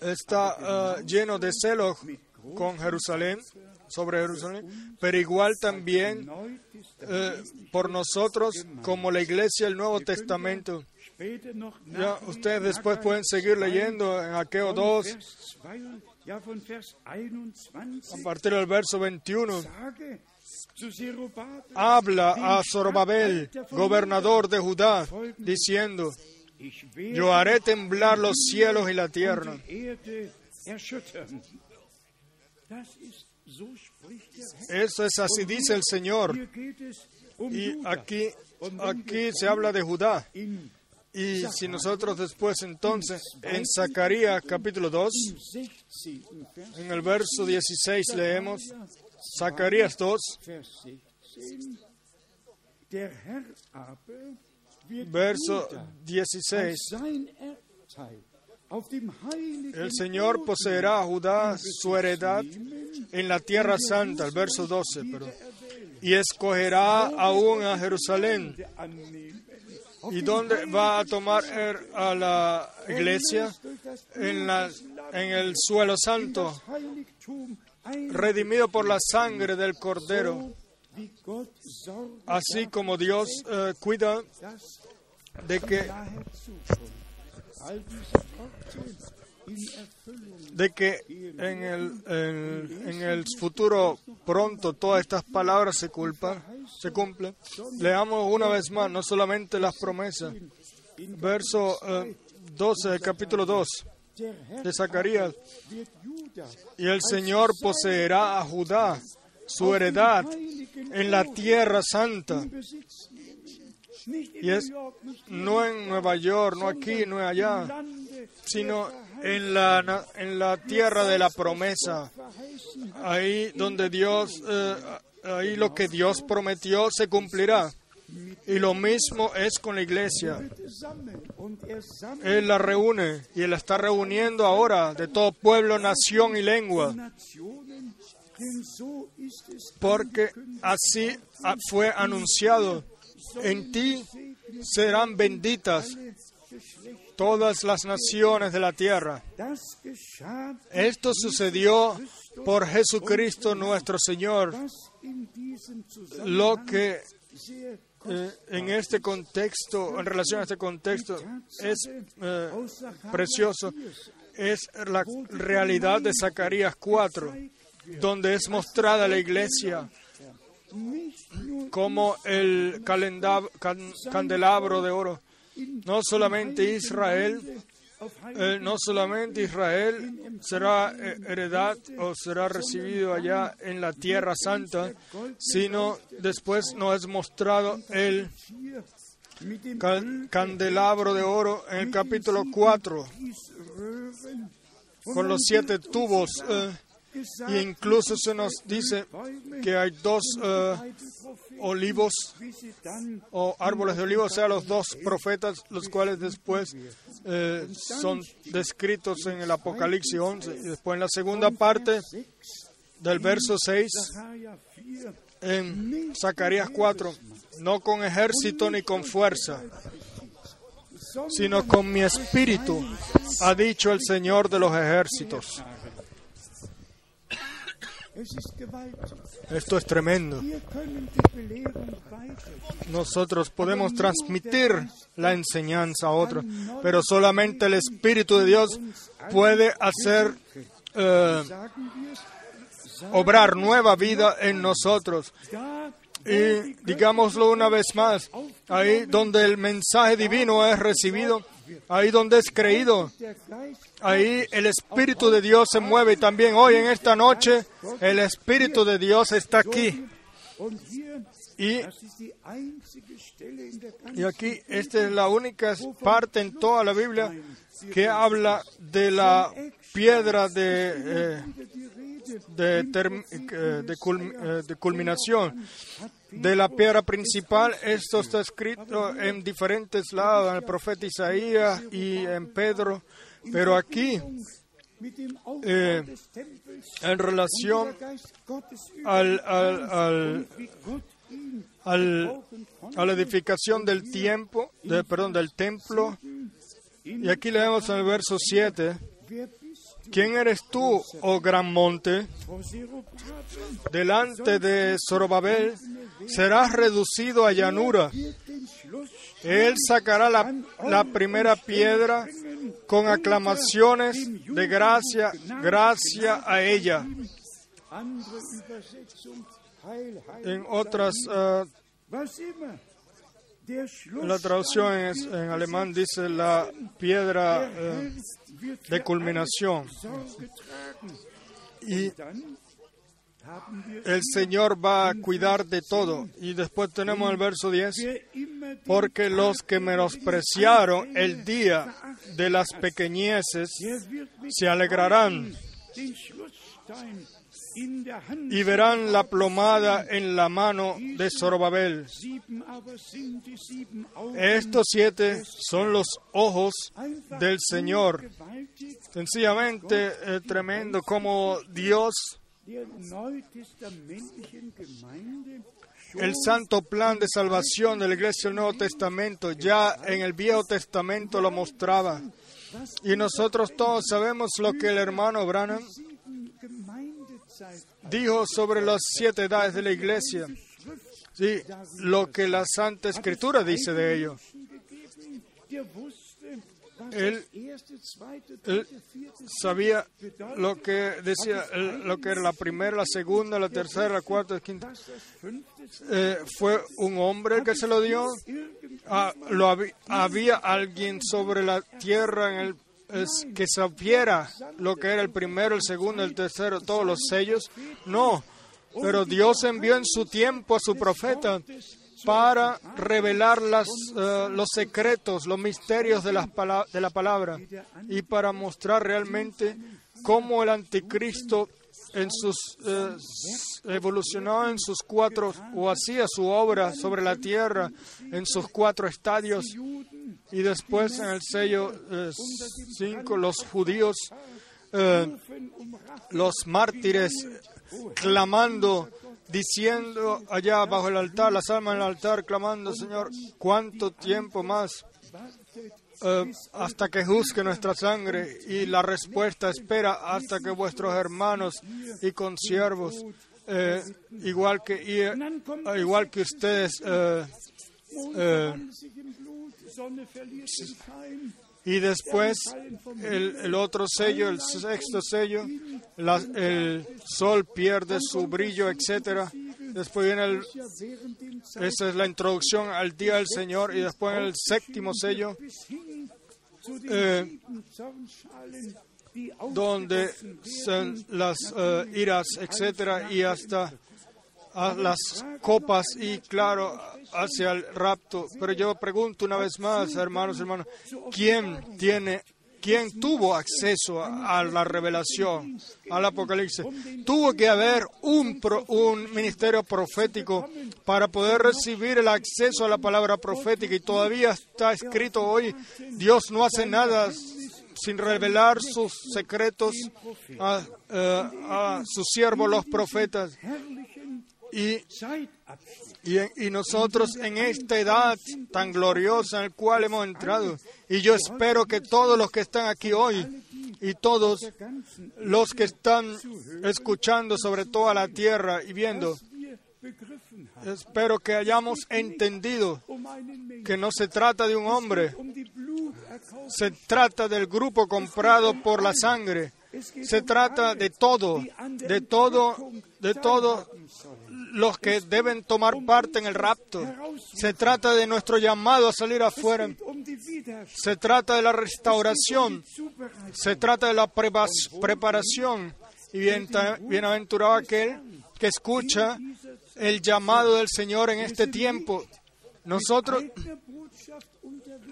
está eh, lleno de celos con Jerusalén, sobre Jerusalén, pero igual también eh, por nosotros como la iglesia del Nuevo Testamento. Ya ustedes después pueden seguir leyendo en Aqueo 2 Vers 2, ja von Vers 21, a partir del verso 21. sage zu Zerubabel, Habla a Zorobabel, gobernador de Judá, diciendo, yo haré temblar los cielos y la tierra. Eso es así dice el Señor. Y aquí, aquí se habla de Judá. Y si nosotros después entonces en Zacarías capítulo 2, 16. Vers, en el verso 16 leemos, Zacarías 2, Vers 16, der Herr aber wird verso Juda 16. sein Erbteil auf dem heiligen El Señor poseerá a Judá su heredad en la tierra santa, el verso 12, pero, y escogerá aún a Jerusalén. ¿Y dónde va a tomar er a la iglesia? En, la, en el suelo santo, redimido por la sangre del Cordero, así como Dios eh, cuida de que, de que en, el, en, el futuro pronto todas estas palabras se, culpan, se cumplen. Leamos una vez más, no solamente las promesas. Verso eh, 12 del capítulo 2 der Herr de Zacarías. Y el Señor poseerá a Judá su heredad en la tierra santa. Y es no en Nueva York, no aquí, no allá, sino en la, en la tierra de la promesa. Ahí donde Dios, eh, ahí lo que Dios prometió se cumplirá. Y lo mismo es con la iglesia. Él la reúne y Él está reuniendo ahora de todo pueblo, nación y lengua. Porque así fue anunciado. En ti serán benditas todas las naciones de la tierra. Esto sucedió por Jesucristo nuestro Señor, lo que eh, en este contexto, en relación a este contexto, es eh, precioso, es la realidad de Zacarías 4, donde es mostrada la iglesia como el candelabro de oro. No solamente Israel, eh, no solamente Israel será eh, heredad o será recibido allá en la tierra santa, sino después nos es mostrado el candelabro de oro en el capítulo 4 Röhren con los siete tubos. eh, e incluso se nos dice que hay dos eh, olivos o árboles de olivo, o sea, los dos profetas, los cuales después eh, son descritos en el Apocalipsis 11. Y después en la segunda parte del verso 6, Sacharja 4 en Zacarías 4, no con ejército ni con fuerza, sino con mi espíritu, ha dicho el Señor de los ejércitos. Esto es tremendo. Nosotros podemos transmitir la enseñanza a otros, pero solamente el Espíritu de Dios puede hacer eh, obrar nueva vida en nosotros. Y digámoslo una vez más, ahí donde el mensaje divino es recibido, ahí donde es creído, ahí el Espíritu de Dios se mueve. Y también hoy en esta noche el Espíritu de Dios está aquí. Y Y aquí esta es la única parte en toda la Biblia que habla de la piedra de, eh, de, eh, eh, de culminación. De la piedra principal, esto está escrito en diferentes lados, en el profeta Isaías y en Pedro, pero aquí, eh, en relación al, al- al- a la edificación del tiempo, de, perdón, del templo, y aquí leemos en el verso 7, wer bist du, ¿Quién eres tú, oh gran monte? Delante de Zorobabel serás reducido a llanura. Él sacará la, la primera piedra con aclamaciones de gracia, gracia a ella. En otras, Schluss la traducción es- en alemán dice la piedra eh, de culminación. Y el Señor va a cuidar de todo. Y después tenemos el verso 10. wer immer den Porque los que menospreciaron el día de las pequeñeces se alegrarán y verán la plomada en la mano de Zorobabel. Estos siete son los ojos del Señor. Sencillamente eh, tremendo como Dios, el santo plan de salvación de la iglesia del Nuevo Testamento, ya en el Viejo Testamento lo mostraba. Y nosotros todos sabemos lo que el hermano Branham dijo sobre las siete edades de la iglesia. Sí, lo que la Santa Escritura dice de ello. Él, sabía lo que decía, lo que era la primera, la segunda, la tercera, la cuarta, la quinta. Eh, fue un hombre que se lo dio. Ah, lo había, había alguien sobre la tierra en el es que supiera lo que era el primero, el segundo, el tercero, todos los sellos. No, pero Dios envió en su tiempo a su profeta para revelar las, eh, los secretos, los misterios de, las de la palabra y para mostrar realmente cómo el anticristo en sus eh, evolucionó en sus cuatro o hacía su obra sobre la tierra en sus cuatro estadios y después en el sello 5 eh, los judíos los mártires clamando diciendo allá bajo el altar, las almas en el altar, clamando, Señor, ¿cuánto tiempo más? Eh, hasta que juzgue nuestra sangre y la respuesta espera hasta que vuestros hermanos y consiervos, eh, igual, que, eh, igual que ustedes, y después el, otro sello, el sexto sello, el sol pierde su brillo, etcétera. Después viene el, esa es la introducción al día del Señor y después el séptimo sello, eh, donde son las eh, iras, etcétera, y hasta las copas y claro hacia el rapto. Pero yo pregunto una vez más, hermanos, hermanos, ¿quién tiene ¿Quién tuvo acceso a, la revelación, al Apocalipsis? Tuvo que haber un, un ministerio profético para poder recibir el acceso a la palabra profética y todavía está escrito hoy, Dios no hace nada sin revelar sus secretos a, eh, a sus siervos los profetas. Y, y, nosotros en esta edad tan gloriosa en la cual hemos entrado, y yo espero que todos los que están aquí hoy y todos los que están escuchando sobre toda la tierra y viendo, espero que hayamos entendido que no se trata de un hombre, se trata del grupo comprado por la sangre, se trata de todo, de todo, de todo los que deben tomar parte en el rapto. Se trata de nuestro llamado a salir afuera. Se trata de la restauración. Se trata de la preparación. Y bienaventurado aquel que escucha el llamado del Señor en este tiempo. Nosotros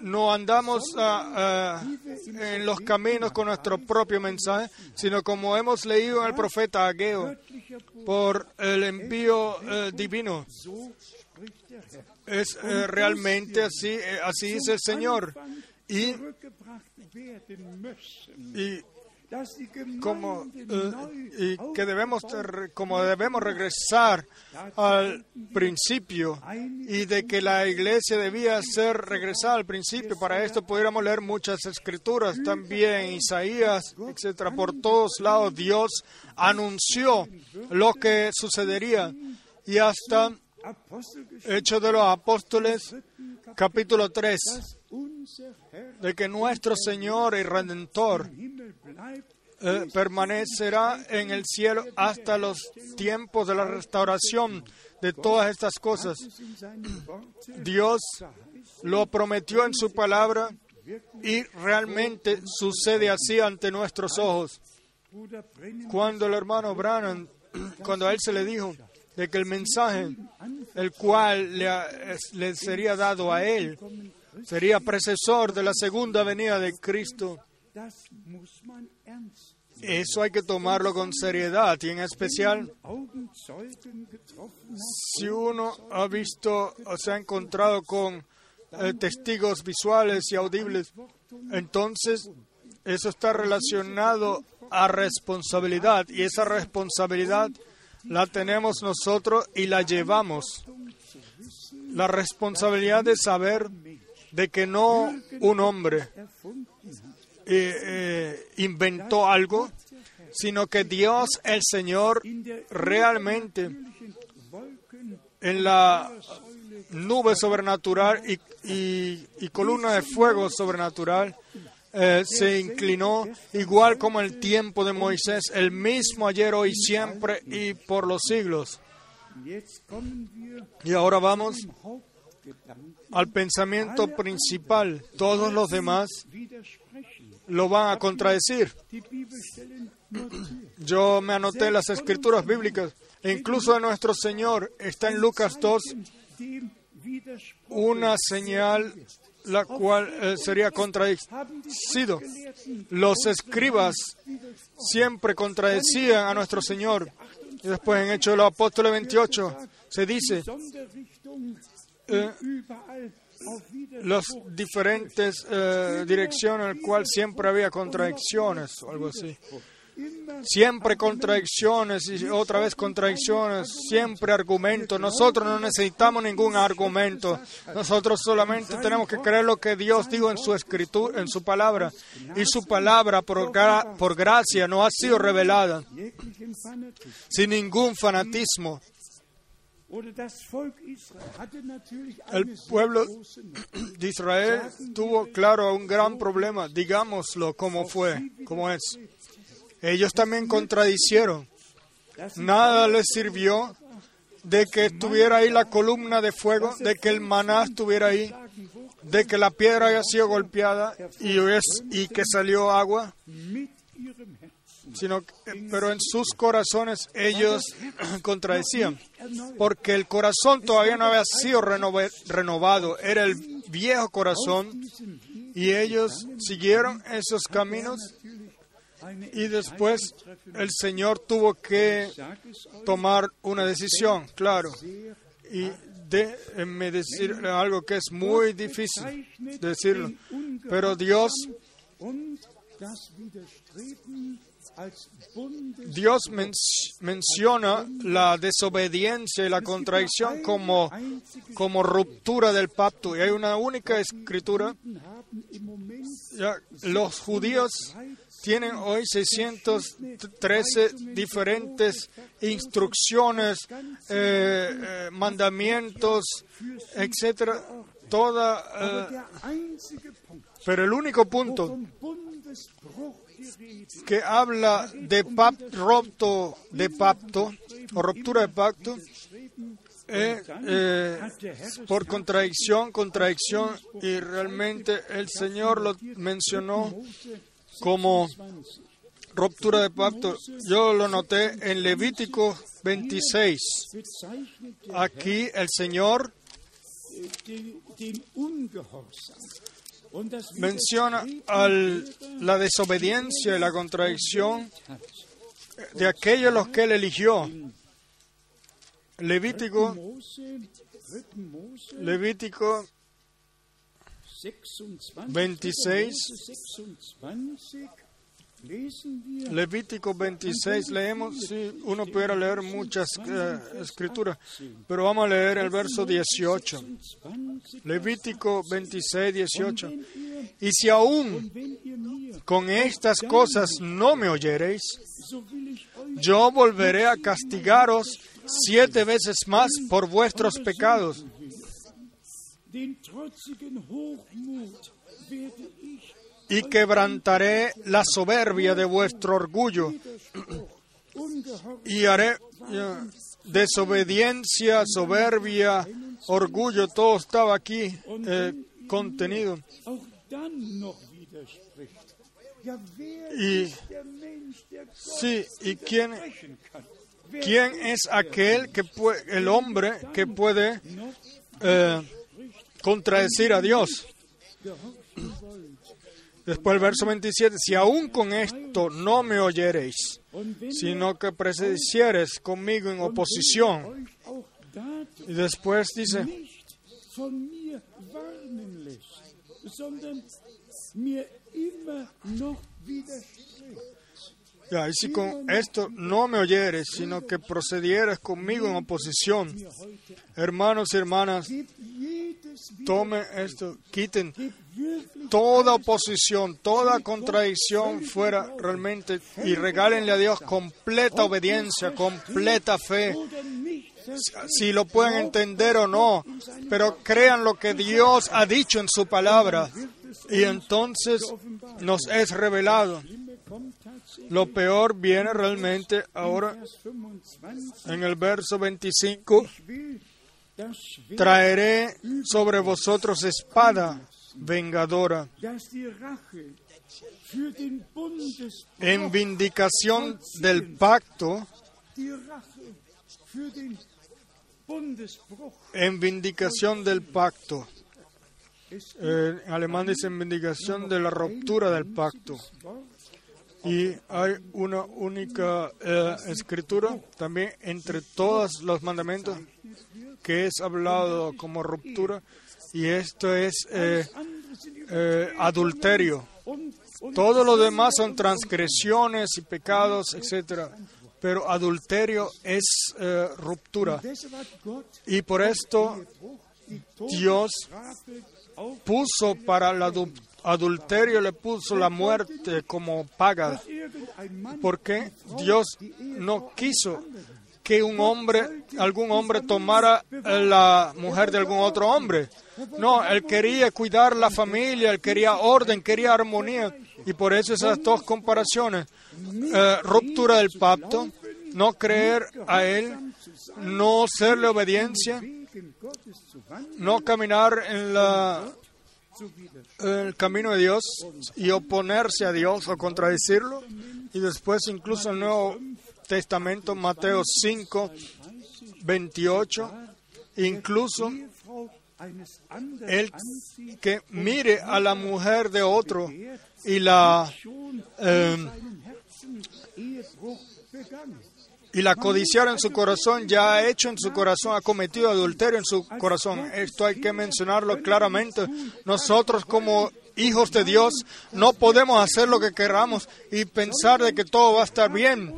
no andamos en los caminos con nuestro propio mensaje, sino como hemos leído en el profeta Ageo, por el envío eh, divino. Es eh, realmente así, eh, así dice el Señor. Y como eh, y que debemos como debemos regresar al principio y de que la iglesia debía ser regresada al principio. para esto pudiéramos leer muchas escrituras también Isaías etcétera. Por todos lados Dios anunció lo que sucedería. Y hasta Hechos de los Apóstoles capítulo 3 de que nuestro Señor y Redentor eh, permanecerá en el cielo hasta los tiempos de la restauración de todas estas cosas. Dios lo prometió en su palabra y realmente sucede así ante nuestros ojos. Cuando el hermano Branham, cuando a él se le dijo de que el mensaje, el cual le, le sería dado a él, sería precesor de la segunda venida de Cristo. Eso hay que tomarlo con seriedad y en especial si uno ha visto o se ha encontrado con eh, testigos visuales y audibles, entonces eso está relacionado a responsabilidad y esa responsabilidad la tenemos nosotros y la llevamos. La responsabilidad de saber de que no un hombre eh, eh, inventó algo, sino que Dios el Señor realmente en la nube sobrenatural y, columna de fuego sobrenatural, eh, se inclinó igual como el tiempo de Moisés, el mismo ayer, hoy, siempre y por los siglos. Y ahora vamos. Al pensamiento principal. Todos los demás lo van a contradecir. Yo me anoté las escrituras bíblicas. E incluso de nuestro Señor está en Lucas 2 Dem widersprochen una señal la cual eh, sería contradecido. Los escribas siempre contradecían a nuestro Señor. Y después en Hechos de los Apóstoles 28 se dice eh, las diferentes eh, direcciones en las cuales siempre había contradicciones o algo así. Siempre contradicciones y otra vez contradicciones, siempre argumentos. Nosotros no necesitamos ningún argumento. Nosotros solamente tenemos que creer lo que Dios dijo en su escritura, en su palabra. Y su palabra por, por gracia no ha sido revelada sin ningún fanatismo. El pueblo de Israel tuvo, claro, un gran problema. Digámoslo como fue, como es. Ellos también contradicieron. Nada les sirvió de que estuviera ahí la columna de fuego, de que el maná estuviera ahí, de que la piedra haya sido golpeada y, y que salió agua, sino pero en sus corazones ellos contradecían, porque el corazón todavía no había sido renovado, era el viejo corazón y ellos siguieron esos caminos y después el Señor tuvo que tomar una decisión, claro. Y déjenme decir algo que es muy difícil decirlo. Pero Dios, Dios men- menciona la desobediencia y la contradicción como, como ruptura del pacto. Y hay una única escritura. los judíos tienen hoy 613 diferentes instrucciones, eh, eh, mandamientos, etcétera. Toda, eh, pero el único punto que habla de pacto, de pacto o ruptura de pacto eh, Herr por contradicción, contradicción y realmente el Señor lo mencionó como ruptura de pacto. Yo lo noté en Levítico 26. bezeichnet Aquí el Señor menciona al, la desobediencia y la contradicción de aquellos los que él eligió. Levítico, Mose, 3. Mose Levítico 26, Levítico 26 leemos, si uno pudiera leer muchas eh, escrituras, pero vamos a leer el verso 18. 20, Levítico 26, 18. wenn ihr, Y si aún con estas cosas no me oyereis, yo volveré a castigaros siete veces más por vuestros pecados. Y quebrantaré la soberbia de vuestro orgullo y haré ya, desobediencia, soberbia, orgullo, todo estaba aquí eh, contenido. Y sí, ¿y quién, quién es aquel que puede, el hombre que puede eh, contradecir a Dios? Después el verso 27, si aún con esto no me oyereis, sino que predicieres conmigo en oposición. Y después dice, Ya, y si con esto no me oyeres, sino que procedieres conmigo en oposición, hermanos y hermanas, tomen esto, quiten toda oposición, toda contradicción fuera realmente y regálenle a Dios completa obediencia, completa fe, si lo pueden entender o no, pero crean lo que Dios ha dicho en su palabra y entonces nos es revelado. Lo peor viene realmente ahora en el verso 25. Traeré sobre vosotros espada vengadora en vindicación del pacto, en vindicación del pacto. Eh, en alemán dicen vindicación de la ruptura del pacto. Y hay una única eh, escritura también entre todos los mandamientos que es hablado como ruptura y esto es eh, adulterio. Todo lo demás son transgresiones y pecados, etc. Pero adulterio es ruptura. Y por esto Dios puso para el adulterio, le puso la muerte como paga. Porque Dios no quiso que un hombre, algún hombre tomara la mujer de algún otro hombre. No, él quería cuidar la familia, él quería orden, quería armonía. Y por eso esas dos comparaciones, eh, ruptura del pacto, no creer a él, no serle obediencia, no caminar en la, el camino de Dios y oponerse a Dios o contradecirlo. Y después incluso el Nuevo Testamento, Mateo 5, 28, incluso el que mire a la mujer de otro y la eh, y la codiciar en su corazón, ya ha hecho en su corazón, ha cometido adulterio en su corazón. Esto hay que mencionarlo claramente. Nosotros como hijos de Dios no podemos hacer lo que queramos y pensar de que todo va a estar bien,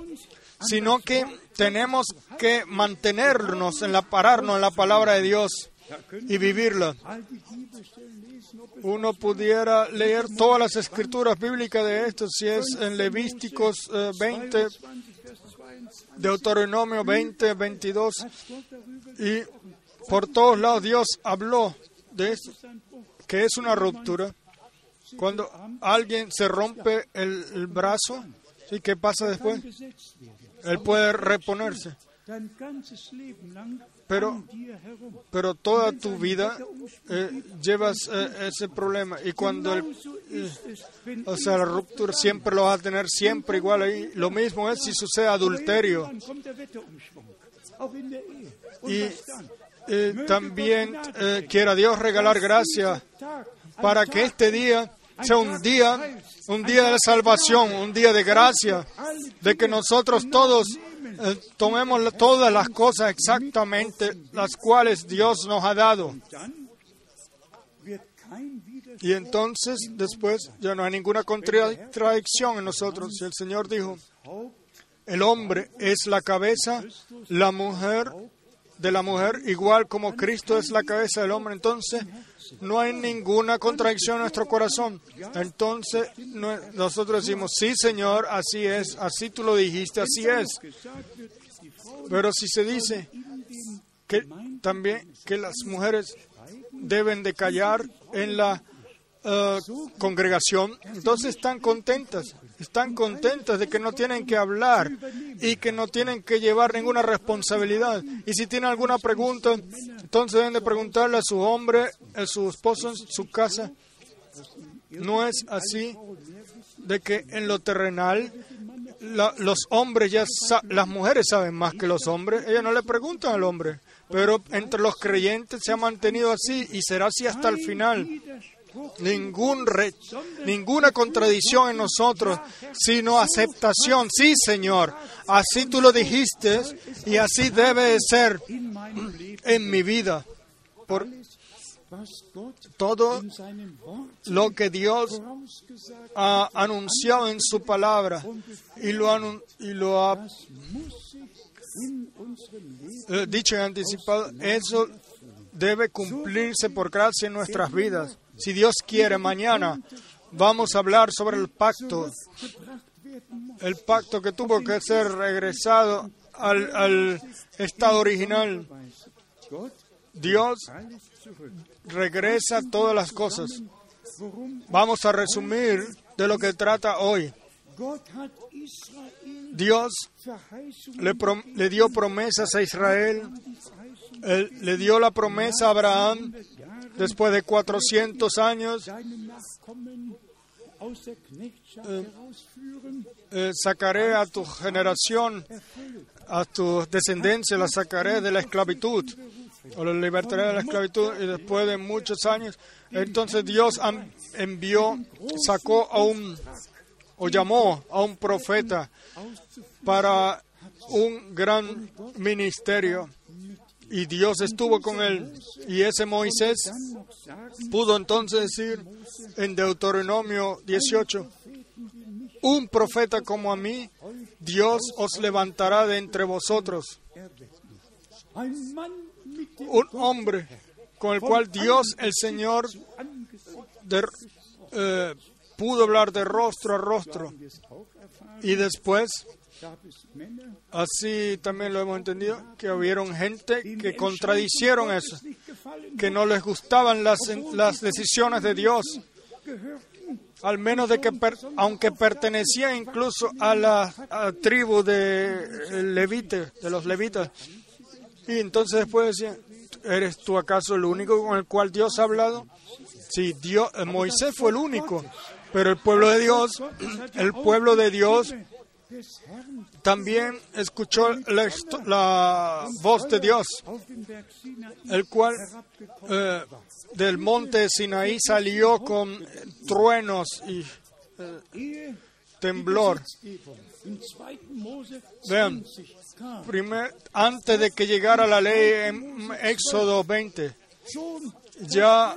sino que tenemos que mantenernos en la pararnos en la palabra de Dios y vivirla. Uno pudiera leer todas las escrituras bíblicas de esto, si es en Levíticos 20, eh, Deuteronomio 20, 22, y por todos lados Dios habló de esto, que es una ruptura. Cuando alguien se rompe el, brazo, ¿y qué pasa después? Él puede reponerse. Pero, pero toda tu vida eh, llevas eh, ese problema y cuando el, eh, o sea, la ruptura siempre lo vas a tener siempre igual ahí. Lo mismo es si sucede adulterio. Y también quiera Dios regalar gracia para que este día sea un día, un día de salvación, un día de gracia, de que nosotros todos eh, tomemos todas las cosas exactamente las cuales Dios nos ha dado. Y entonces después ya no hay ninguna contradicción en nosotros. Si el Señor dijo, el hombre es la cabeza, la mujer de la mujer, igual como Cristo es la cabeza del hombre, entonces no hay ninguna contradicción en nuestro corazón. Entonces nosotros decimos, sí Señor, así es, así tú lo dijiste, así es. Pero si se dice que también que las mujeres deben de callar en la eh, congregación, entonces están contentas, están contentas de que no tienen que hablar y que no tienen que llevar ninguna responsabilidad. Y si tienen alguna pregunta, entonces deben de preguntarle a su hombre, a su esposo en su casa. No es así de que en lo terrenal los hombres ya, las mujeres saben más que los hombres, ellas no le preguntan al hombre, pero entre los creyentes se ha mantenido así y será así hasta el final ningún ninguna contradicción en nosotros, sino aceptación. Sí, Señor, así tú lo dijiste y así debe ser en mi vida. Por todo lo que Dios ha anunciado en su palabra y lo, y lo ha eh, dicho y anticipado, eso debe cumplirse por gracia en nuestras vidas. Si Dios quiere, mañana vamos a hablar sobre el pacto, el pacto que tuvo que ser regresado al, estado original. Dios regresa todas las cosas. Vamos a resumir de lo que trata hoy. Dios le, dio promesas a Israel. le dio la promesa a Abraham después de 400 años. herausführen, eh, sacaré a tu generación, a tu descendencia, la sacaré de la esclavitud, o la libertaré de la esclavitud, y después de muchos años, entonces Dios envió, sacó a un, o llamó a un profeta para un gran ministerio, y Dios estuvo con él, y ese Moisés pudo entonces decir en Deuteronomio 18, un profeta como a mí, Dios os levantará de entre vosotros, un hombre con el cual Dios el Señor eh, pudo hablar de rostro a rostro. Y después, así también lo hemos entendido, que hubieron gente que contradicieron eso, que no les gustaban las, las decisiones de Dios. al menos de que per- aunque pertenecía incluso a la tribu de levite de los levitas y entonces después decía eres tú acaso el único con el cual Dios ha hablado sí Dios eh, Moisés fue el único pero el pueblo de Dios el pueblo de Dios también escuchó la, voz de Dios el cual eh, del monte Sinaí salió con truenos y ehe temblor Gesetzgebung in 2. Mose Vean. 20 kam. Primer, antes de que llegara la ley en Éxodo 20, Schon ya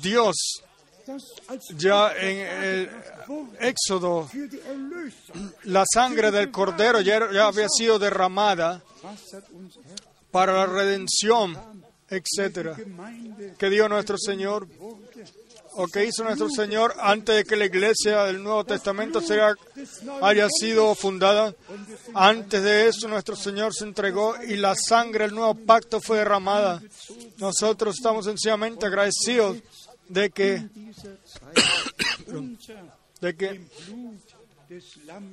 Dios, ya en el Éxodo, die Erlösung, la sangre del cordero ya, había sido derramada para la redención, etcétera, que dio nuestro Señor o que hizo nuestro Señor antes de que la iglesia del Nuevo Testamento haya sido fundada. Antes de eso nuestro Señor se entregó y la sangre del nuevo pacto fue derramada. Nosotros estamos sencillamente agradecidos de que, de que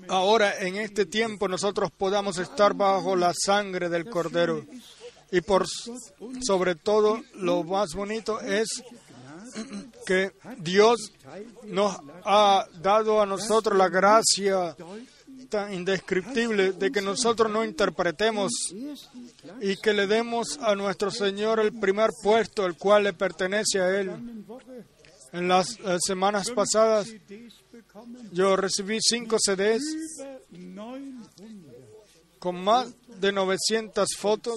ahora en este tiempo nosotros podamos estar bajo la sangre del Cordero. Y por sobre todo lo más bonito es que Dios nos ha dado a nosotros la gracia indescriptible de que nosotros no interpretemos y que le demos a nuestro Señor el primer puesto, el cual le pertenece a Él. En las eh, semanas pasadas yo recibí cinco CDs über 900 con más de 900 fotos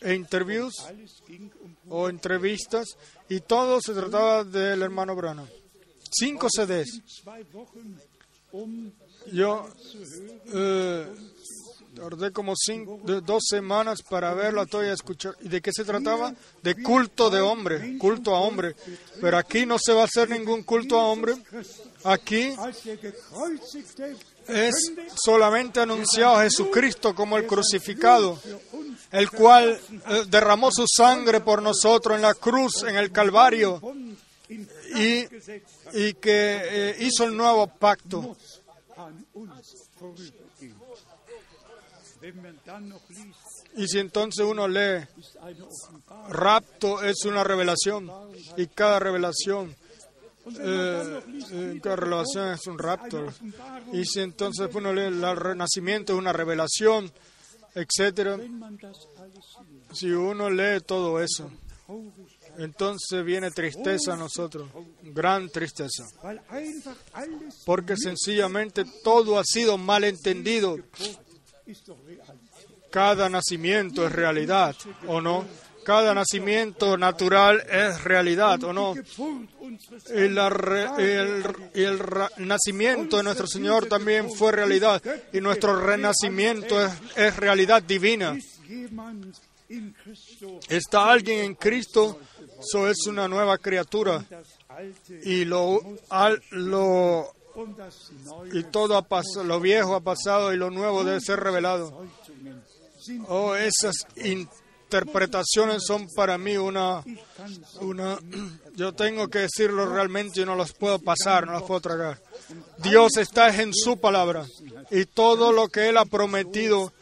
e interviews o entrevistas y todo se trataba del hermano Branham. Cinco CDs. Yo eh, tardé como cinco, dos semanas para verla toda y escuchar. ¿Y de qué se trataba? De culto de hombre, culto a hombre. Pero aquí no se va a hacer ningún culto a hombre. Aquí es solamente anunciado a Jesucristo como el crucificado, el cual eh, derramó su sangre por nosotros en la cruz, en el Calvario, y, y que eh, hizo el nuevo pacto. Y si entonces uno lee, rapto es una revelación, y cada revelación, eh, eh, cada revelación es un rapto. Y si entonces uno lee, el renacimiento es una revelación, etcétera. Si uno lee todo eso, entonces viene tristeza a nosotros, gran tristeza, porque sencillamente todo ha sido mal entendido. Cada nacimiento es realidad, ¿o no? Cada nacimiento natural es realidad, ¿o no? El, el nacimiento de nuestro Señor también fue realidad, y nuestro renacimiento es, es realidad divina. Está alguien en Cristo, eso es una nueva criatura. y lo, al- lo y todo ha pasado, lo viejo ha pasado y lo nuevo debe ser revelado. Oh, esas interpretaciones son para mí una, una, yo tengo que decirlo realmente y no las puedo pasar, no las puedo tragar. Dios está en su palabra y todo lo que Él ha prometido,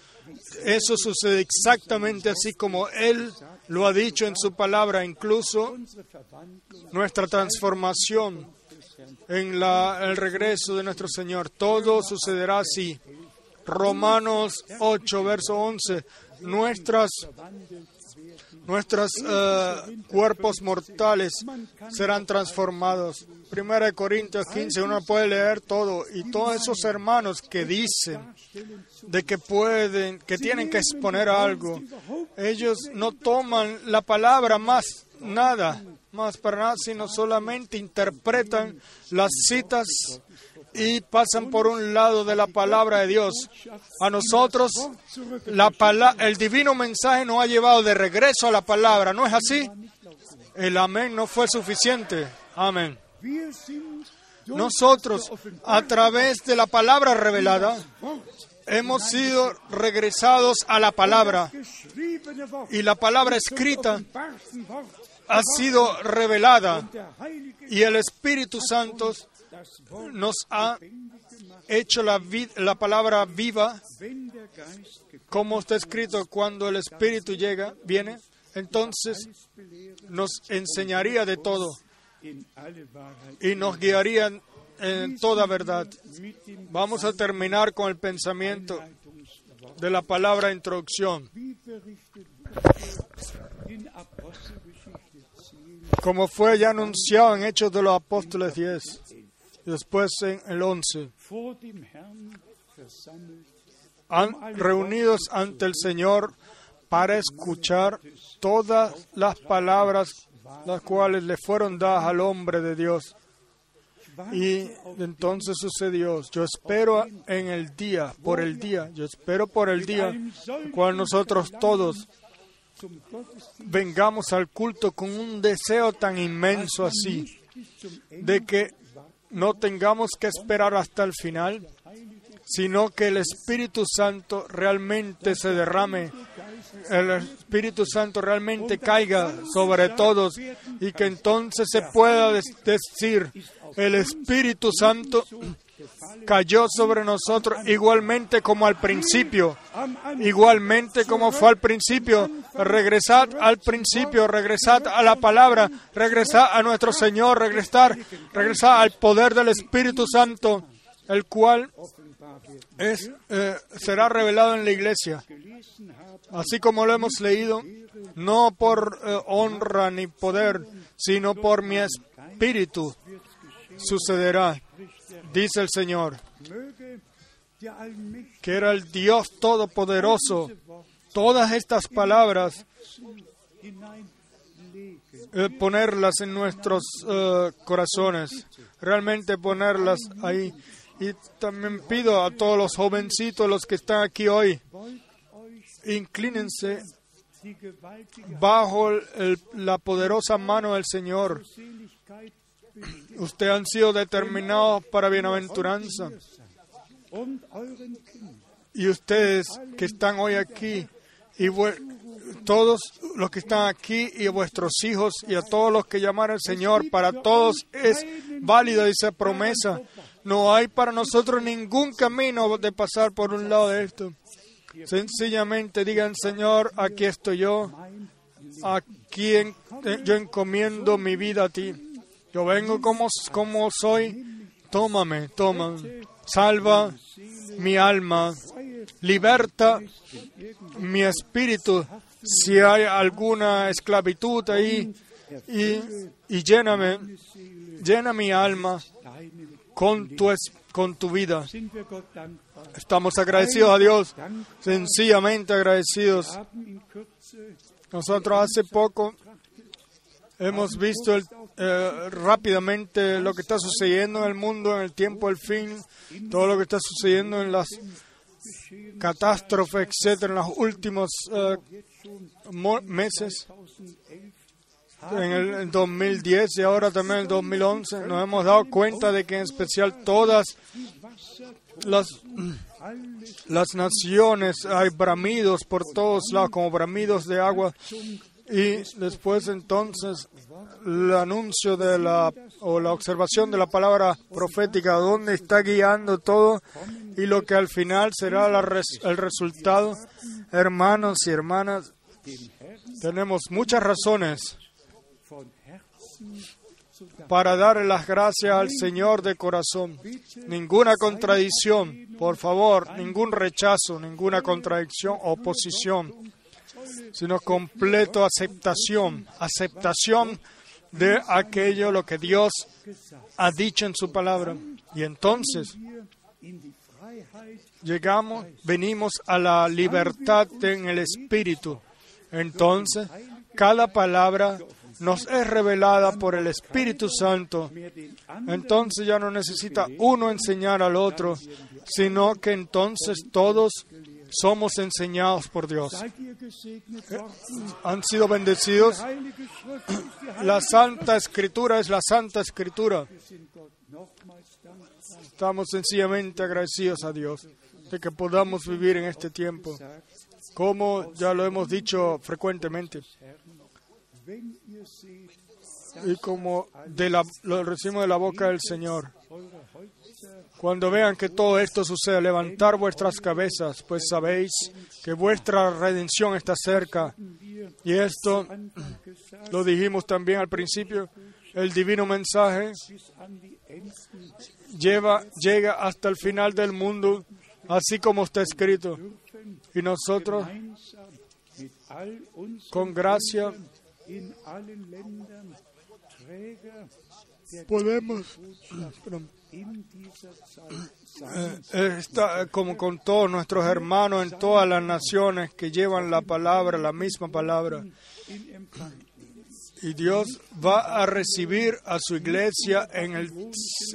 eso sucede exactamente así como Él lo ha dicho en su palabra, incluso nuestra transformación en la- el regreso de nuestro Señor. Todo sucederá así. Romanos 8, verso 11. Nuestras, nuestros eh, cuerpos mortales serán transformados. Primera de Corintios 15, uno puede leer todo. Y todos esos hermanos que dicen de que pueden, que tienen que exponer algo, ellos no toman la palabra más nada, más para nada, sino solamente interpretan las citas y pasan por un lado de la palabra de Dios. A nosotros la el divino mensaje nos ha llevado de regreso a la palabra, ¿no es así? El amén no fue suficiente. Amén. Nosotros, a través de la palabra revelada, hemos sido regresados a la palabra y la palabra escrita ha sido revelada y el Espíritu Santo nos ha hecho la, la palabra viva, como está escrito, cuando el Espíritu llega, viene, entonces nos enseñaría de todo y nos guiaría en toda verdad. Vamos a terminar con el pensamiento de la palabra introducción. Wie berichtet wurde in Apostelgeschichte 10, como fue ya anunciado en Hechos de los Apóstoles 10, y después en el 11, vor dem Herrn versammelt, han reunidos ante el Señor para escuchar todas las palabras las cuales le fueron dadas al hombre de Dios. Y entonces sucedió, yo espero en el día, por el día, yo espero por el día, cual nosotros todos vengamos al culto con un deseo tan inmenso así, de que no tengamos que esperar hasta el final, sino que el Espíritu Santo realmente se derrame, el Espíritu Santo realmente caiga sobre todos y que entonces se pueda decir, el Espíritu Santo cayó sobre nosotros igualmente como al principio, igualmente como fue al principio. Regresad al principio, regresad a la palabra, regresad a nuestro Señor, regresar, regresad al poder del Espíritu Santo, el cual es, eh, será revelado en la iglesia. Así como lo hemos leído, no por eh, honra ni poder, sino por mi espíritu sucederá, dice el Señor, que era el Dios Todopoderoso. Todas estas palabras eh, ponerlas en nuestros eh, corazones, realmente ponerlas ahí. Y también pido a todos los jovencitos, los que están aquí hoy, inclínense bajo el- la poderosa mano del Señor. Ustedes han sido determinados para bienaventuranza. Y ustedes que están hoy aquí, y todos los que están aquí, y vuestros hijos, y a todos los que llamaron al Señor, para todos es válida esa promesa. No hay para nosotros ningún camino de pasar por un lado de esto. Sencillamente digan, Señor, aquí estoy yo, aquí en- yo encomiendo mi vida a ti. Yo vengo como, como soy, tómame, tómame, salva mi alma, liberta mi espíritu si hay alguna esclavitud ahí y, lléname, llena mi alma con tu, con tu vida. Estamos agradecidos a Dios, sencillamente agradecidos. Nosotros hace poco hemos visto eh, rápidamente lo que está sucediendo en el mundo en el tiempo del fin, todo lo que está sucediendo en las catástrofes, etcétera, en los últimos eh, meses. 2011 en el 2010 y ahora también en el 2011 nos hemos dado cuenta de que en especial todas las, las naciones hay bramidos por todos lados, como bramidos de agua. Y después entonces el anuncio de la o la observación de la palabra profética, donde está guiando todo y lo que al final será el resultado. Hermanos y hermanas, tenemos muchas razones para dar las gracias al Señor de corazón. Ninguna contradicción, por favor, ningún rechazo, ninguna contradicción, oposición, sino completo aceptación, aceptación de aquello lo que Dios ha dicho en su palabra. Y entonces llegamos, venimos a la libertad en el Espíritu. Entonces, cada palabra nos es revelada por el Espíritu Santo. Entonces ya no necesita uno enseñar al otro, sino que entonces todos somos enseñados por Dios. Han sido bendecidos. La Santa Escritura es la Santa Escritura. Estamos sencillamente agradecidos a Dios de que podamos vivir en este tiempo. Como ya lo hemos dicho frecuentemente, y como de la, lo recibimos de la boca del Señor, Cuando vean que todo esto sucede, levantar vuestras cabezas, pues sabéis que vuestra redención está cerca. Y esto lo dijimos también al principio, el divino mensaje lleva, llega hasta el final del mundo, así como está escrito. Y nosotros, con gracia, podemos, in eh, eh, como con todos nuestros hermanos en todas las naciones que llevan la palabra, la misma palabra. Y Dios va a recibir a su iglesia en, el,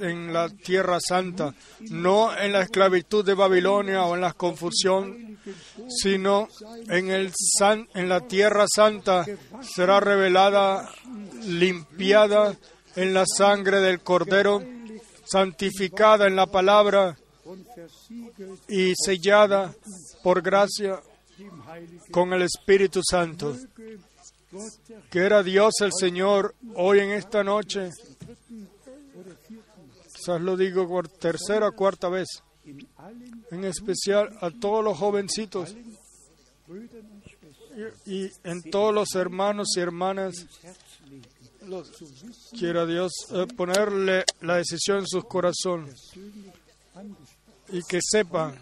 en la tierra santa, no en la esclavitud de Babilonia o en la confusión, sino en, el san- en la tierra santa será revelada, limpiada en la sangre del Cordero, santificada en la palabra y sellada por gracia con el Espíritu Santo. Que era Dios el Señor hoy en esta noche Quizás lo digo por tercera o cuarta vez, en especial a todos los jovencitos y en todos los hermanos y hermanas. Quiera Dios eh, ponerle la decisión en sus corazones y que sepan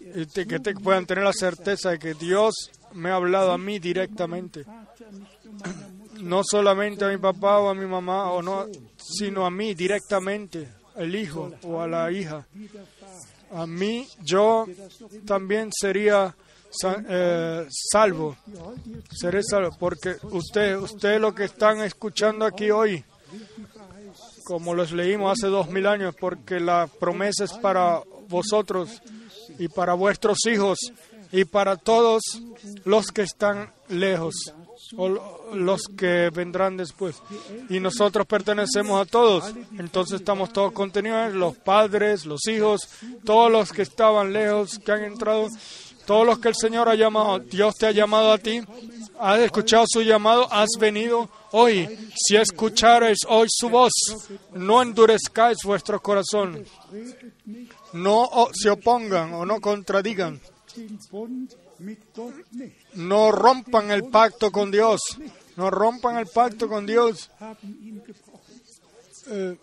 y que puedan tener la certeza de que Dios me ha hablado a mí directamente, no solamente a mi papá o a mi mamá o no, sino a mí directamente, el hijo o a la hija. A mí yo también sería eh, salvo. Seré salvo, porque usted, usted lo que están escuchando aquí hoy, como los leímos hace dos mil años, porque la promesa es para vosotros y para vuestros hijos y para todos los que están lejos o lo- los que vendrán después. Y nosotros pertenecemos a todos, entonces estamos todos contenidos, los padres, los hijos, todos los que estaban lejos, que han entrado, todos los que el Señor ha llamado, Dios te ha llamado a ti, has escuchado su llamado, has venido hoy. Si escuchareis hoy su voz, no endurezcáis vuestro corazón, no se opongan o no contradigan, no rompan el pacto con Dios, no rompan el pacto con Dios. Eh,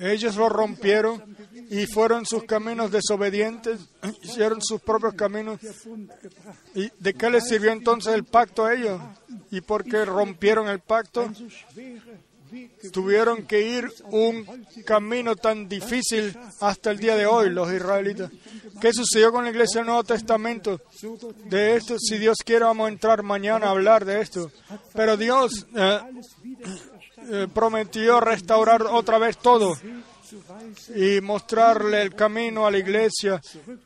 ellos lo rompieron y fueron sus caminos desobedientes, hicieron sus propios caminos. ¿Y de qué les sirvió entonces el pacto a ellos? ¿Y por qué rompieron el pacto? Tuvieron que ir un camino tan difícil hasta el día de hoy, los israelitas. ¿Qué sucedió con la iglesia del Nuevo Testamento? De esto, si Dios quiere, vamos a entrar mañana a hablar de esto. Pero Dios eh, eh, prometió restaurar otra vez todo y mostrarle el camino a la iglesia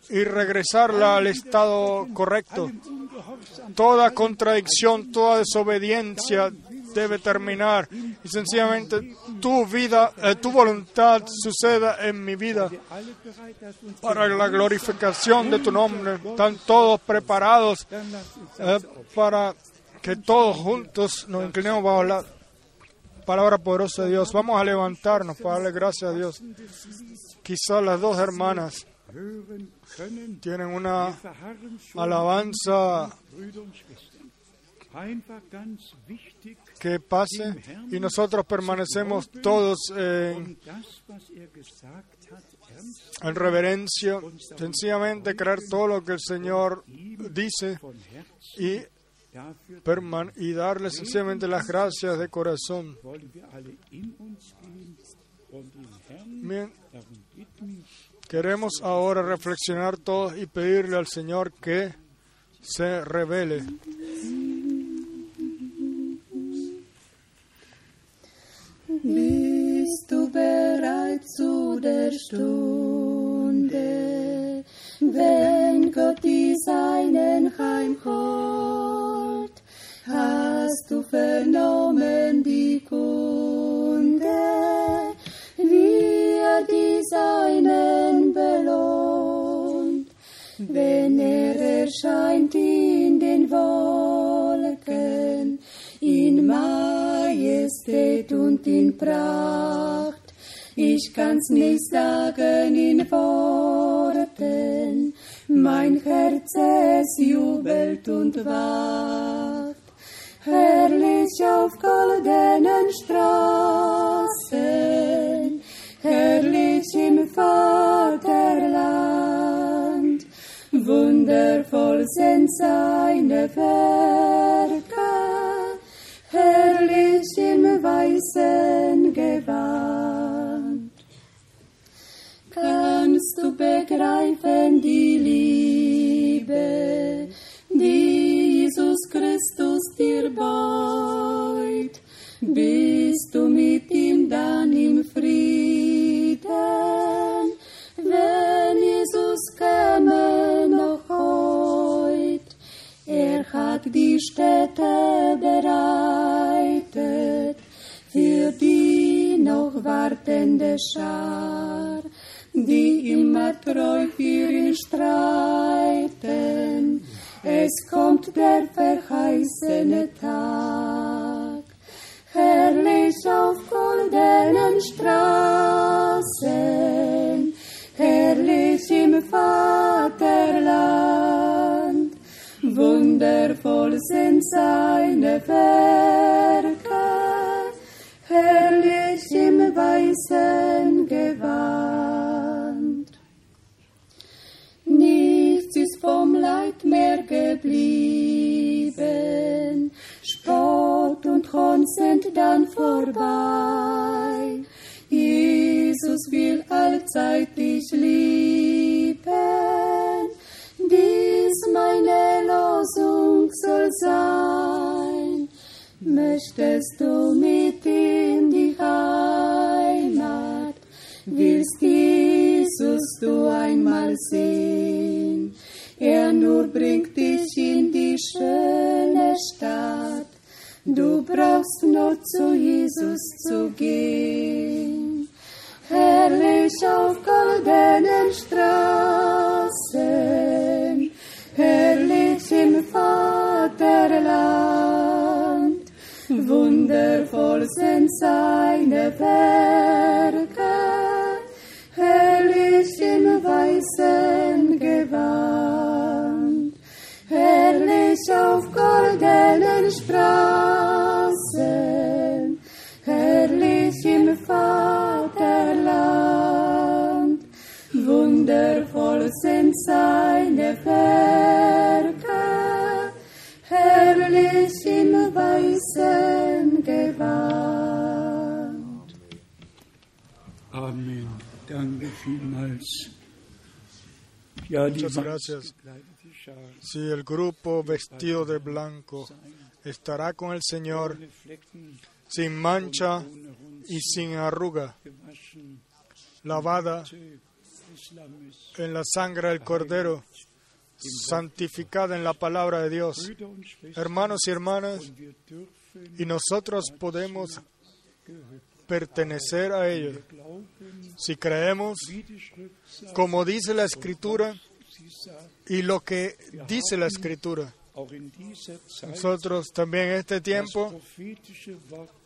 y regresarla al estado correcto. Toda contradicción, toda desobediencia, debe terminar y sencillamente tu vida, eh, tu voluntad suceda en mi vida para la glorificación de tu nombre. Están todos preparados eh, para que todos juntos nos inclinemos bajo la palabra poderosa de Dios. Vamos a levantarnos para darle gracias a Dios. Quizás las dos hermanas tienen una alabanza que pase y nosotros permanecemos todos en, en reverencia, sencillamente creer todo lo que el Señor dice y, perman- y darle sencillamente las gracias de corazón. Bien, queremos ahora reflexionar todos y pedirle al Señor que se revele. Bist du bereit zu wenn Gott die Seinen heimholt? Hast du vernommen die Kunde, wie er die Seinen belohnt? Wenn er erscheint in den Wolken, in Majestät und in Pracht. Ich kann's nicht sagen in Worten, mein Herz es jubelt und wacht. Herrlich auf goldenen Straßen, herrlich im Vaterland. Wundervoll sind seine Werke, herrlich im weißen Gewand. Du begreifen die Liebe, die Jesus Christus dir beut? Bist du mit ihm dann im Frieden, wenn Jesus käme noch heut? Er hat die Städte bereitet für die noch wartende Schar, die immer treu für ihn streiten. Es kommt der verheißene Tag, herrlich auf goldenen Straßen, herrlich im Vaterland. Wundervoll sind seine Werke, herrlich im weißen Gewand. Nichts ist vom Leid mehr geblieben, Spott und Hohn sind dann vorbei. Jesus will allzeit dich lieben, dies meine Losung soll sein. Möchtest du mit in die Heimat, willst Jesus du einmal sehen? Er nur bringt dich in die schöne Stadt, du brauchst nur zu Jesus zu gehen. Herrlich auf goldenen Straßen, herrlich im Vaterland, wundervoll sind seine Werke, herrlich im weißen Gewand, herrlich auf goldenen Straßen, herrlich im Vaterland, wundervoll sind seine Werke, im weißen Gewand. Amen. Danke vielmals. Ja, die Muchas gracias. Si el grupo vestido de blanco estará con el Señor sin mancha y sin arruga, lavada en la sangre del Cordero, santificada en la palabra de Dios. Hermanos y hermanas, y nosotros podemos pertenecer a ellos. Si creemos, como dice la Escritura, y lo que dice la Escritura. Nosotros también en este tiempo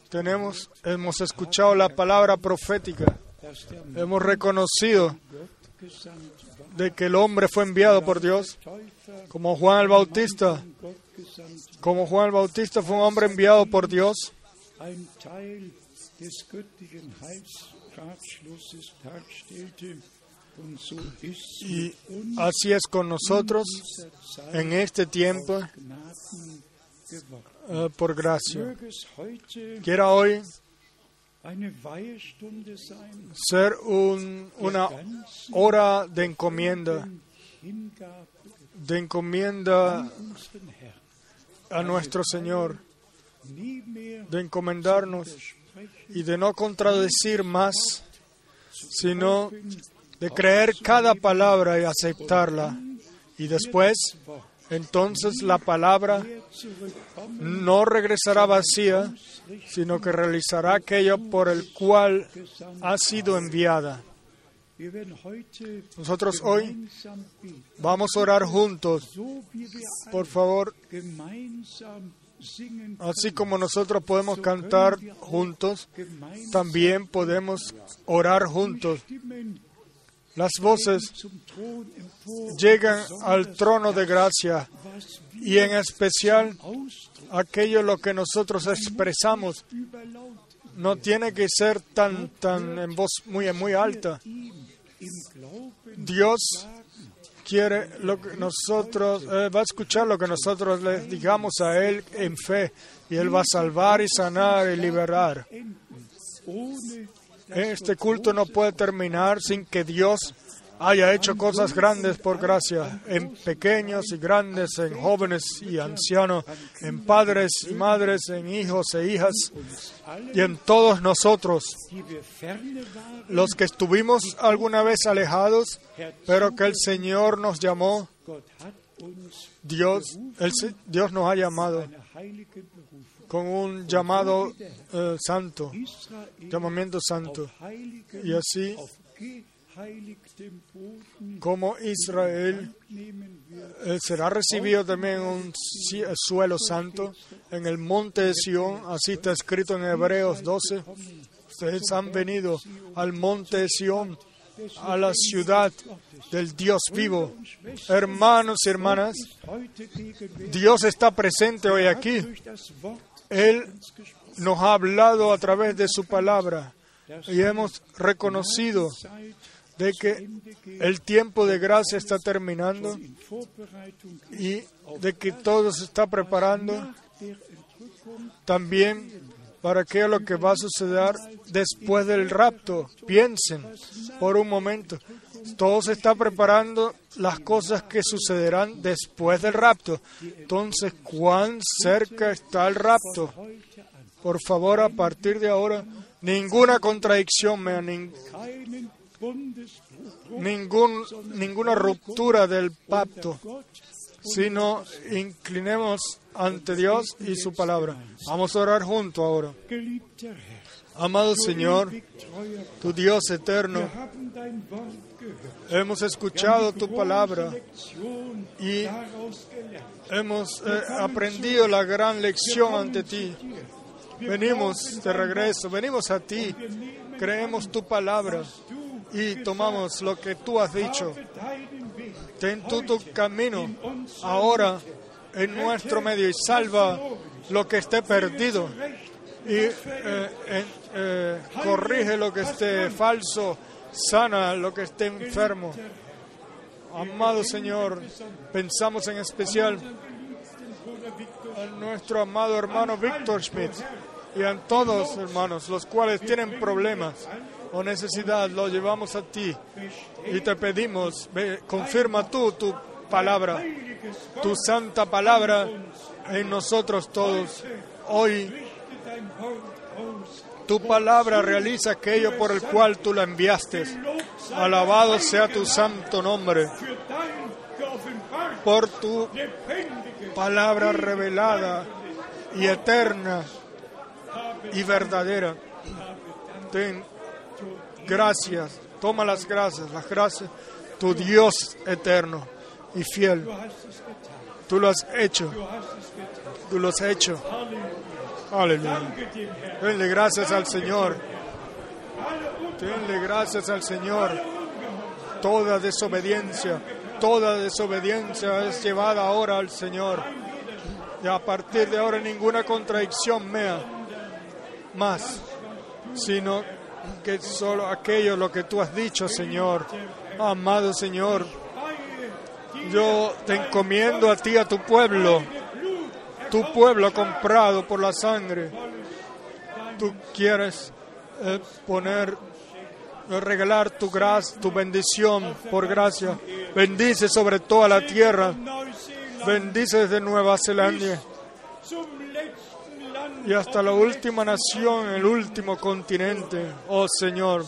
tenemos, hemos escuchado la palabra profética, hemos reconocido de que el hombre fue enviado por Dios, como Juan el Bautista, como Juan el Bautista fue un hombre enviado por Dios. Y así es con nosotros en este tiempo eh, por gracia. Quiera hoy ser un- una hora de encomienda, de encomienda a nuestro Señor, de encomendarnos y de no contradecir más, sino de creer cada palabra y aceptarla. Y después, entonces la palabra no regresará vacía, sino que realizará aquello por el cual ha sido enviada. Nosotros hoy vamos a orar juntos. Por favor, así como nosotros podemos cantar juntos, también podemos orar juntos. Las voces llegan al trono de gracia y en especial aquello lo que nosotros expresamos no tiene que ser tan tan en voz muy muy alta. Dios quiere lo que nosotros eh, va a escuchar lo que nosotros le digamos a él en fe y él va a salvar y sanar y liberar. Este culto no puede terminar sin que Dios haya hecho cosas grandes por gracia, en pequeños y grandes, en jóvenes y ancianos, en padres y madres, en hijos e hijas, y en todos nosotros, los que estuvimos alguna vez alejados, pero que el Señor nos llamó, Dios, el Dios nos ha llamado con un llamado eh, santo, llamamiento santo. Y así como Israel eh, será recibido también un ci- suelo santo en el monte de Sión, así está escrito en Hebreos 12. Ustedes han venido al monte de Sión, a la ciudad del Dios vivo. Hermanos y hermanas, Dios está presente hoy aquí. Él nos ha hablado a través de su palabra y hemos reconocido de que el tiempo de gracia está terminando y de que todo se está preparando también para qué es lo que va a suceder después del rapto. Piensen por un momento. Todo se está preparando las cosas que sucederán después del rapto. Entonces, ¿cuán cerca está el rapto? Por favor, a partir de ahora, ninguna contradicción, ningún, ninguna ruptura del pacto, sino inclinemos ante Dios y su palabra. Vamos a orar juntos ahora. Amado Señor, tu Dios eterno, hemos escuchado tu palabra y hemos eh, aprendido la gran lección ante ti. Venimos de regreso, venimos a ti, creemos tu palabra y tomamos lo que tú has dicho. Ten tú tu camino ahora en nuestro medio y salva lo que esté perdido y eh, eh, corrige lo que esté falso, sana lo que esté enfermo. Amado Señor, pensamos en especial a nuestro amado hermano Víctor Schmidt y a todos hermanos los cuales tienen problemas o necesidad, lo llevamos a ti y te pedimos, confirma tú tu palabra, tu santa palabra en nosotros todos. Hoy tu palabra realiza aquello por el cual tú la enviaste. Alabado sea tu santo nombre por tu palabra revelada y eterna y verdadera. Ten gracias, toma las gracias, las gracias, tu Dios eterno y fiel. Tú lo has hecho, tú lo has hecho. Aleluya. Denle gracias al Señor, denle gracias al Señor. Toda desobediencia, toda desobediencia es llevada ahora al Señor. Y a partir de ahora ninguna contradicción mea más, sino que solo aquello lo que tú has dicho, Señor. Amado Señor, yo te encomiendo a ti, a tu pueblo, tu pueblo comprado por la sangre. Tú quieres eh, poner, eh, regalar tu gracia, tu bendición por gracia. Bendice sobre toda la tierra. Bendice desde Nueva Zelanda y hasta la última nación, el último continente. Oh Señor,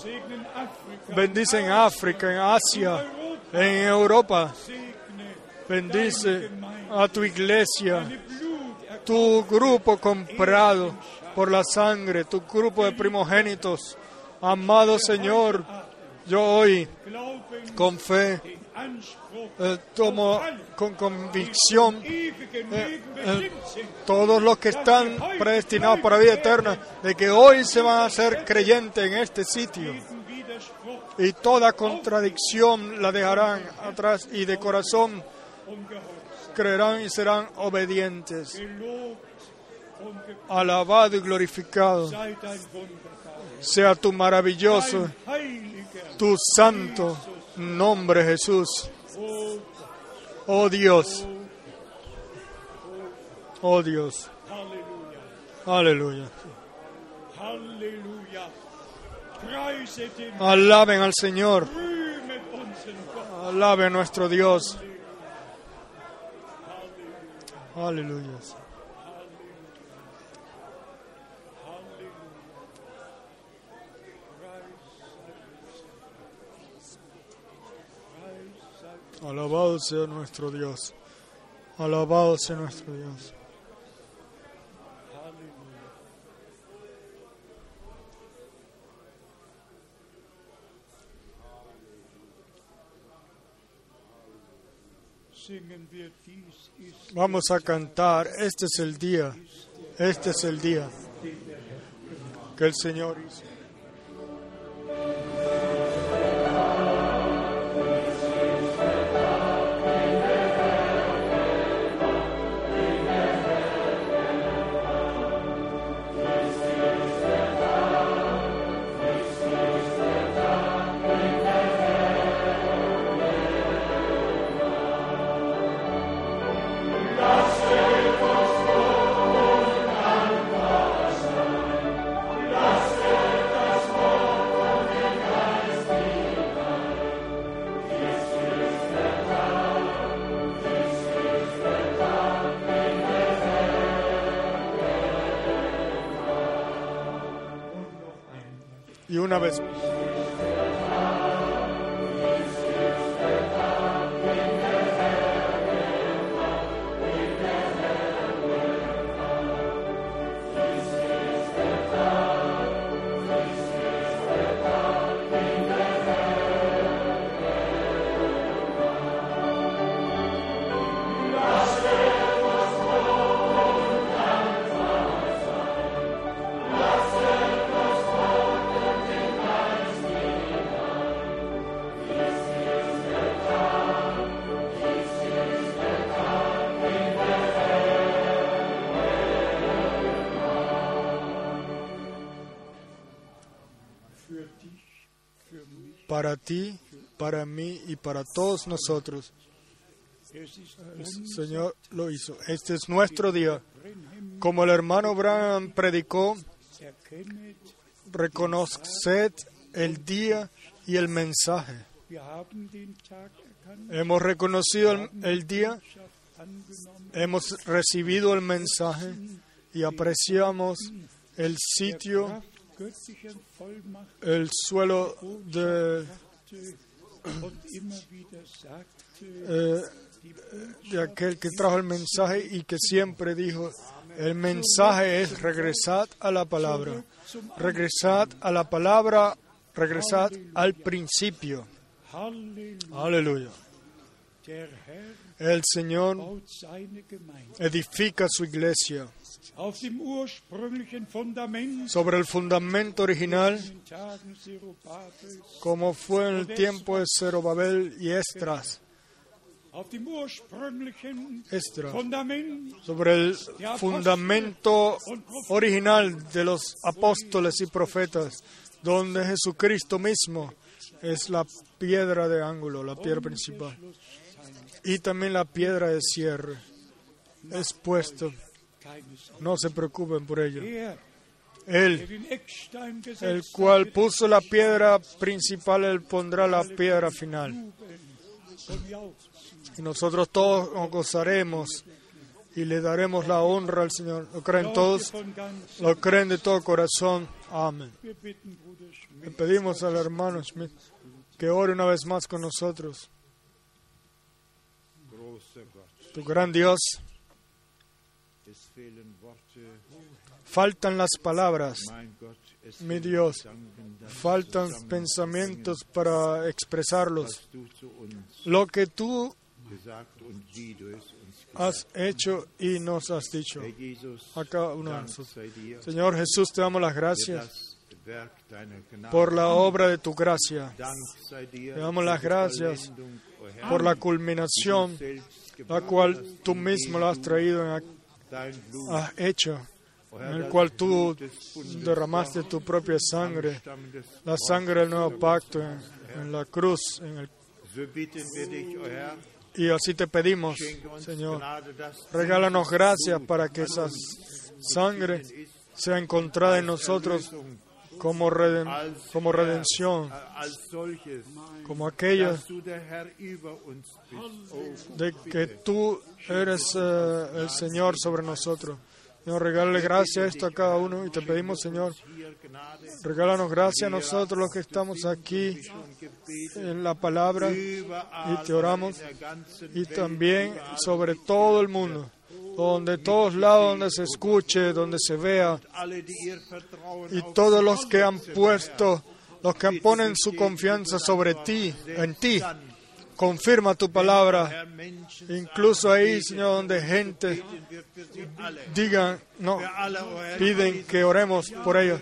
bendice en África, en Asia, en Europa. Bendice a tu iglesia, tu grupo comprado por la sangre, tu grupo de primogénitos. Amado Señor, yo hoy con fe eh, tomo con convicción eh, eh, todos los que están predestinados para vida eterna, de que hoy se van a hacer creyentes en este sitio. Y toda contradicción la dejarán atrás y de corazón. Creerán y serán obedientes. Alabado y glorificado sea tu maravilloso, tu santo nombre Jesús. oh Dios, oh Dios, aleluya. Alaben al Señor, alaben a nuestro Dios. Aleluya. Alabado sea nuestro Dios. Alabado sea nuestro Dios. Vamos a cantar. Este es el día. Este es el día que el Señor hizo. Para ti, para mí y para todos nosotros. El Señor lo hizo. Este es nuestro día. Como el hermano Branham predicó, reconoced el día y el mensaje. Hemos reconocido el, día, hemos recibido el mensaje y apreciamos el sitio, el suelo eh, de aquel que trajo el mensaje y que siempre dijo, el mensaje es regresad a la palabra, regresad a la palabra, regresad al principio. Aleluya. El Señor edifica su iglesia sobre el fundamento original como fue en el tiempo de Zerobabel y Estras. Fundament sobre el fundamento original de los apóstoles y profetas, donde Jesucristo mismo es la piedra de ángulo, la piedra principal, y también la piedra de cierre. Es puesto, keines no se preocupen por ello. Él, el cual puso la piedra principal, él pondrá la piedra final. Y nosotros todos nos gozaremos y le daremos la honra al Señor. ¿Lo creen todos? Lo creen de todo corazón. Amén. Le pedimos al hermano Schmidt que ore una vez más con nosotros. Tu gran Dios, faltan las palabras, mi Dios, faltan pensamientos para expresarlos. Lo que tú has hecho y nos has dicho. Herr Jesus, a cada uno Señor Jesús, te damos las gracias por la obra de tu gracia, Te damos las gracias por la culminación, la cual tú mismo la has traído, en has hecho, o en el cual tú derramaste tu propia sangre, la sangre del nuevo pacto en, la cruz. en el- y así te pedimos, Señor, regálanos gracias para que esa sangre sea encontrada en nosotros como, reden- como redención, como aquella de que tú eres eh, el Señor sobre nosotros. Señor, regálale gracias a esto a cada uno y te pedimos, Señor, regálanos gracias a nosotros los que estamos aquí en la palabra y te oramos y también sobre todo el mundo, donde todos lados donde se escuche, donde se vea y todos los que han puesto, los que ponen su confianza sobre ti, en ti, confirma tu palabra, incluso ahí, Señor, donde gente digan, no, piden que oremos por ellos.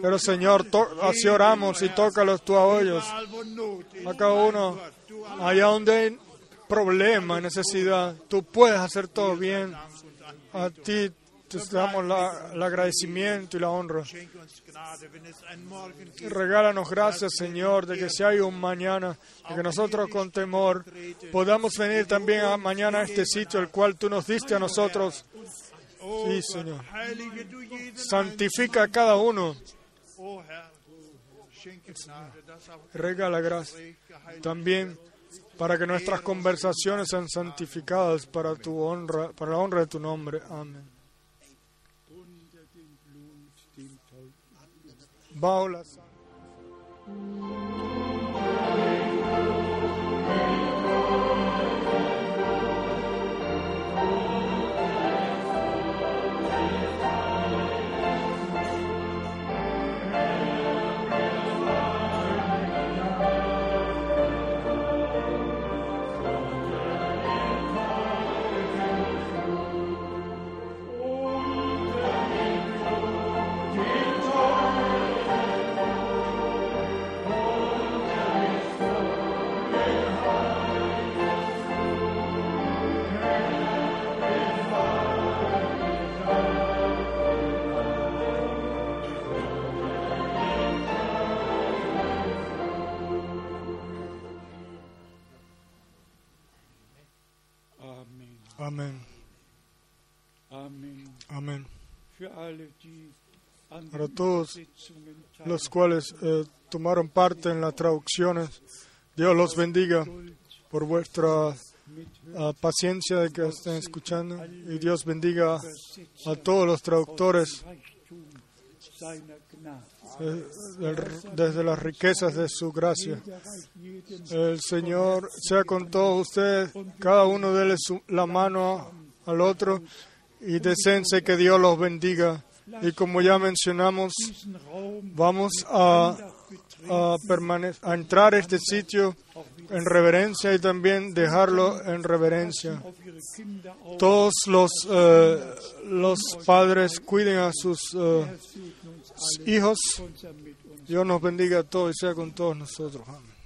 Pero Señor, así oramos y tócalos tú a ellos, a cada uno, allá donde hay problema, necesidad, tú puedes hacer todo bien. A ti te damos la- el agradecimiento y la honra. Regálanos gracias, Señor, de que si hay un mañana, de que nosotros con temor podamos venir también mañana a este sitio, el cual tú nos diste a nosotros. Sí, Señor. Santifica a cada uno. Regala gracia también para que nuestras conversaciones sean santificadas para tu honra, para la honra de tu nombre. Amén. Bajo Para todos los cuales eh, tomaron parte en las traducciones, Dios los bendiga por vuestra ah, paciencia de que estén escuchando y Dios bendiga a todos los traductores eh, desde las riquezas de su gracia. El Señor sea con todos ustedes, cada uno déle la mano al otro y deseense que Dios los bendiga. Y como ya mencionamos, vamos a, a, a entrar a este sitio en reverencia y también dejarlo en reverencia. Todos los, eh, padres cuiden a sus eh, hijos. Dios nos bendiga a todos y sea con todos nosotros. Amén.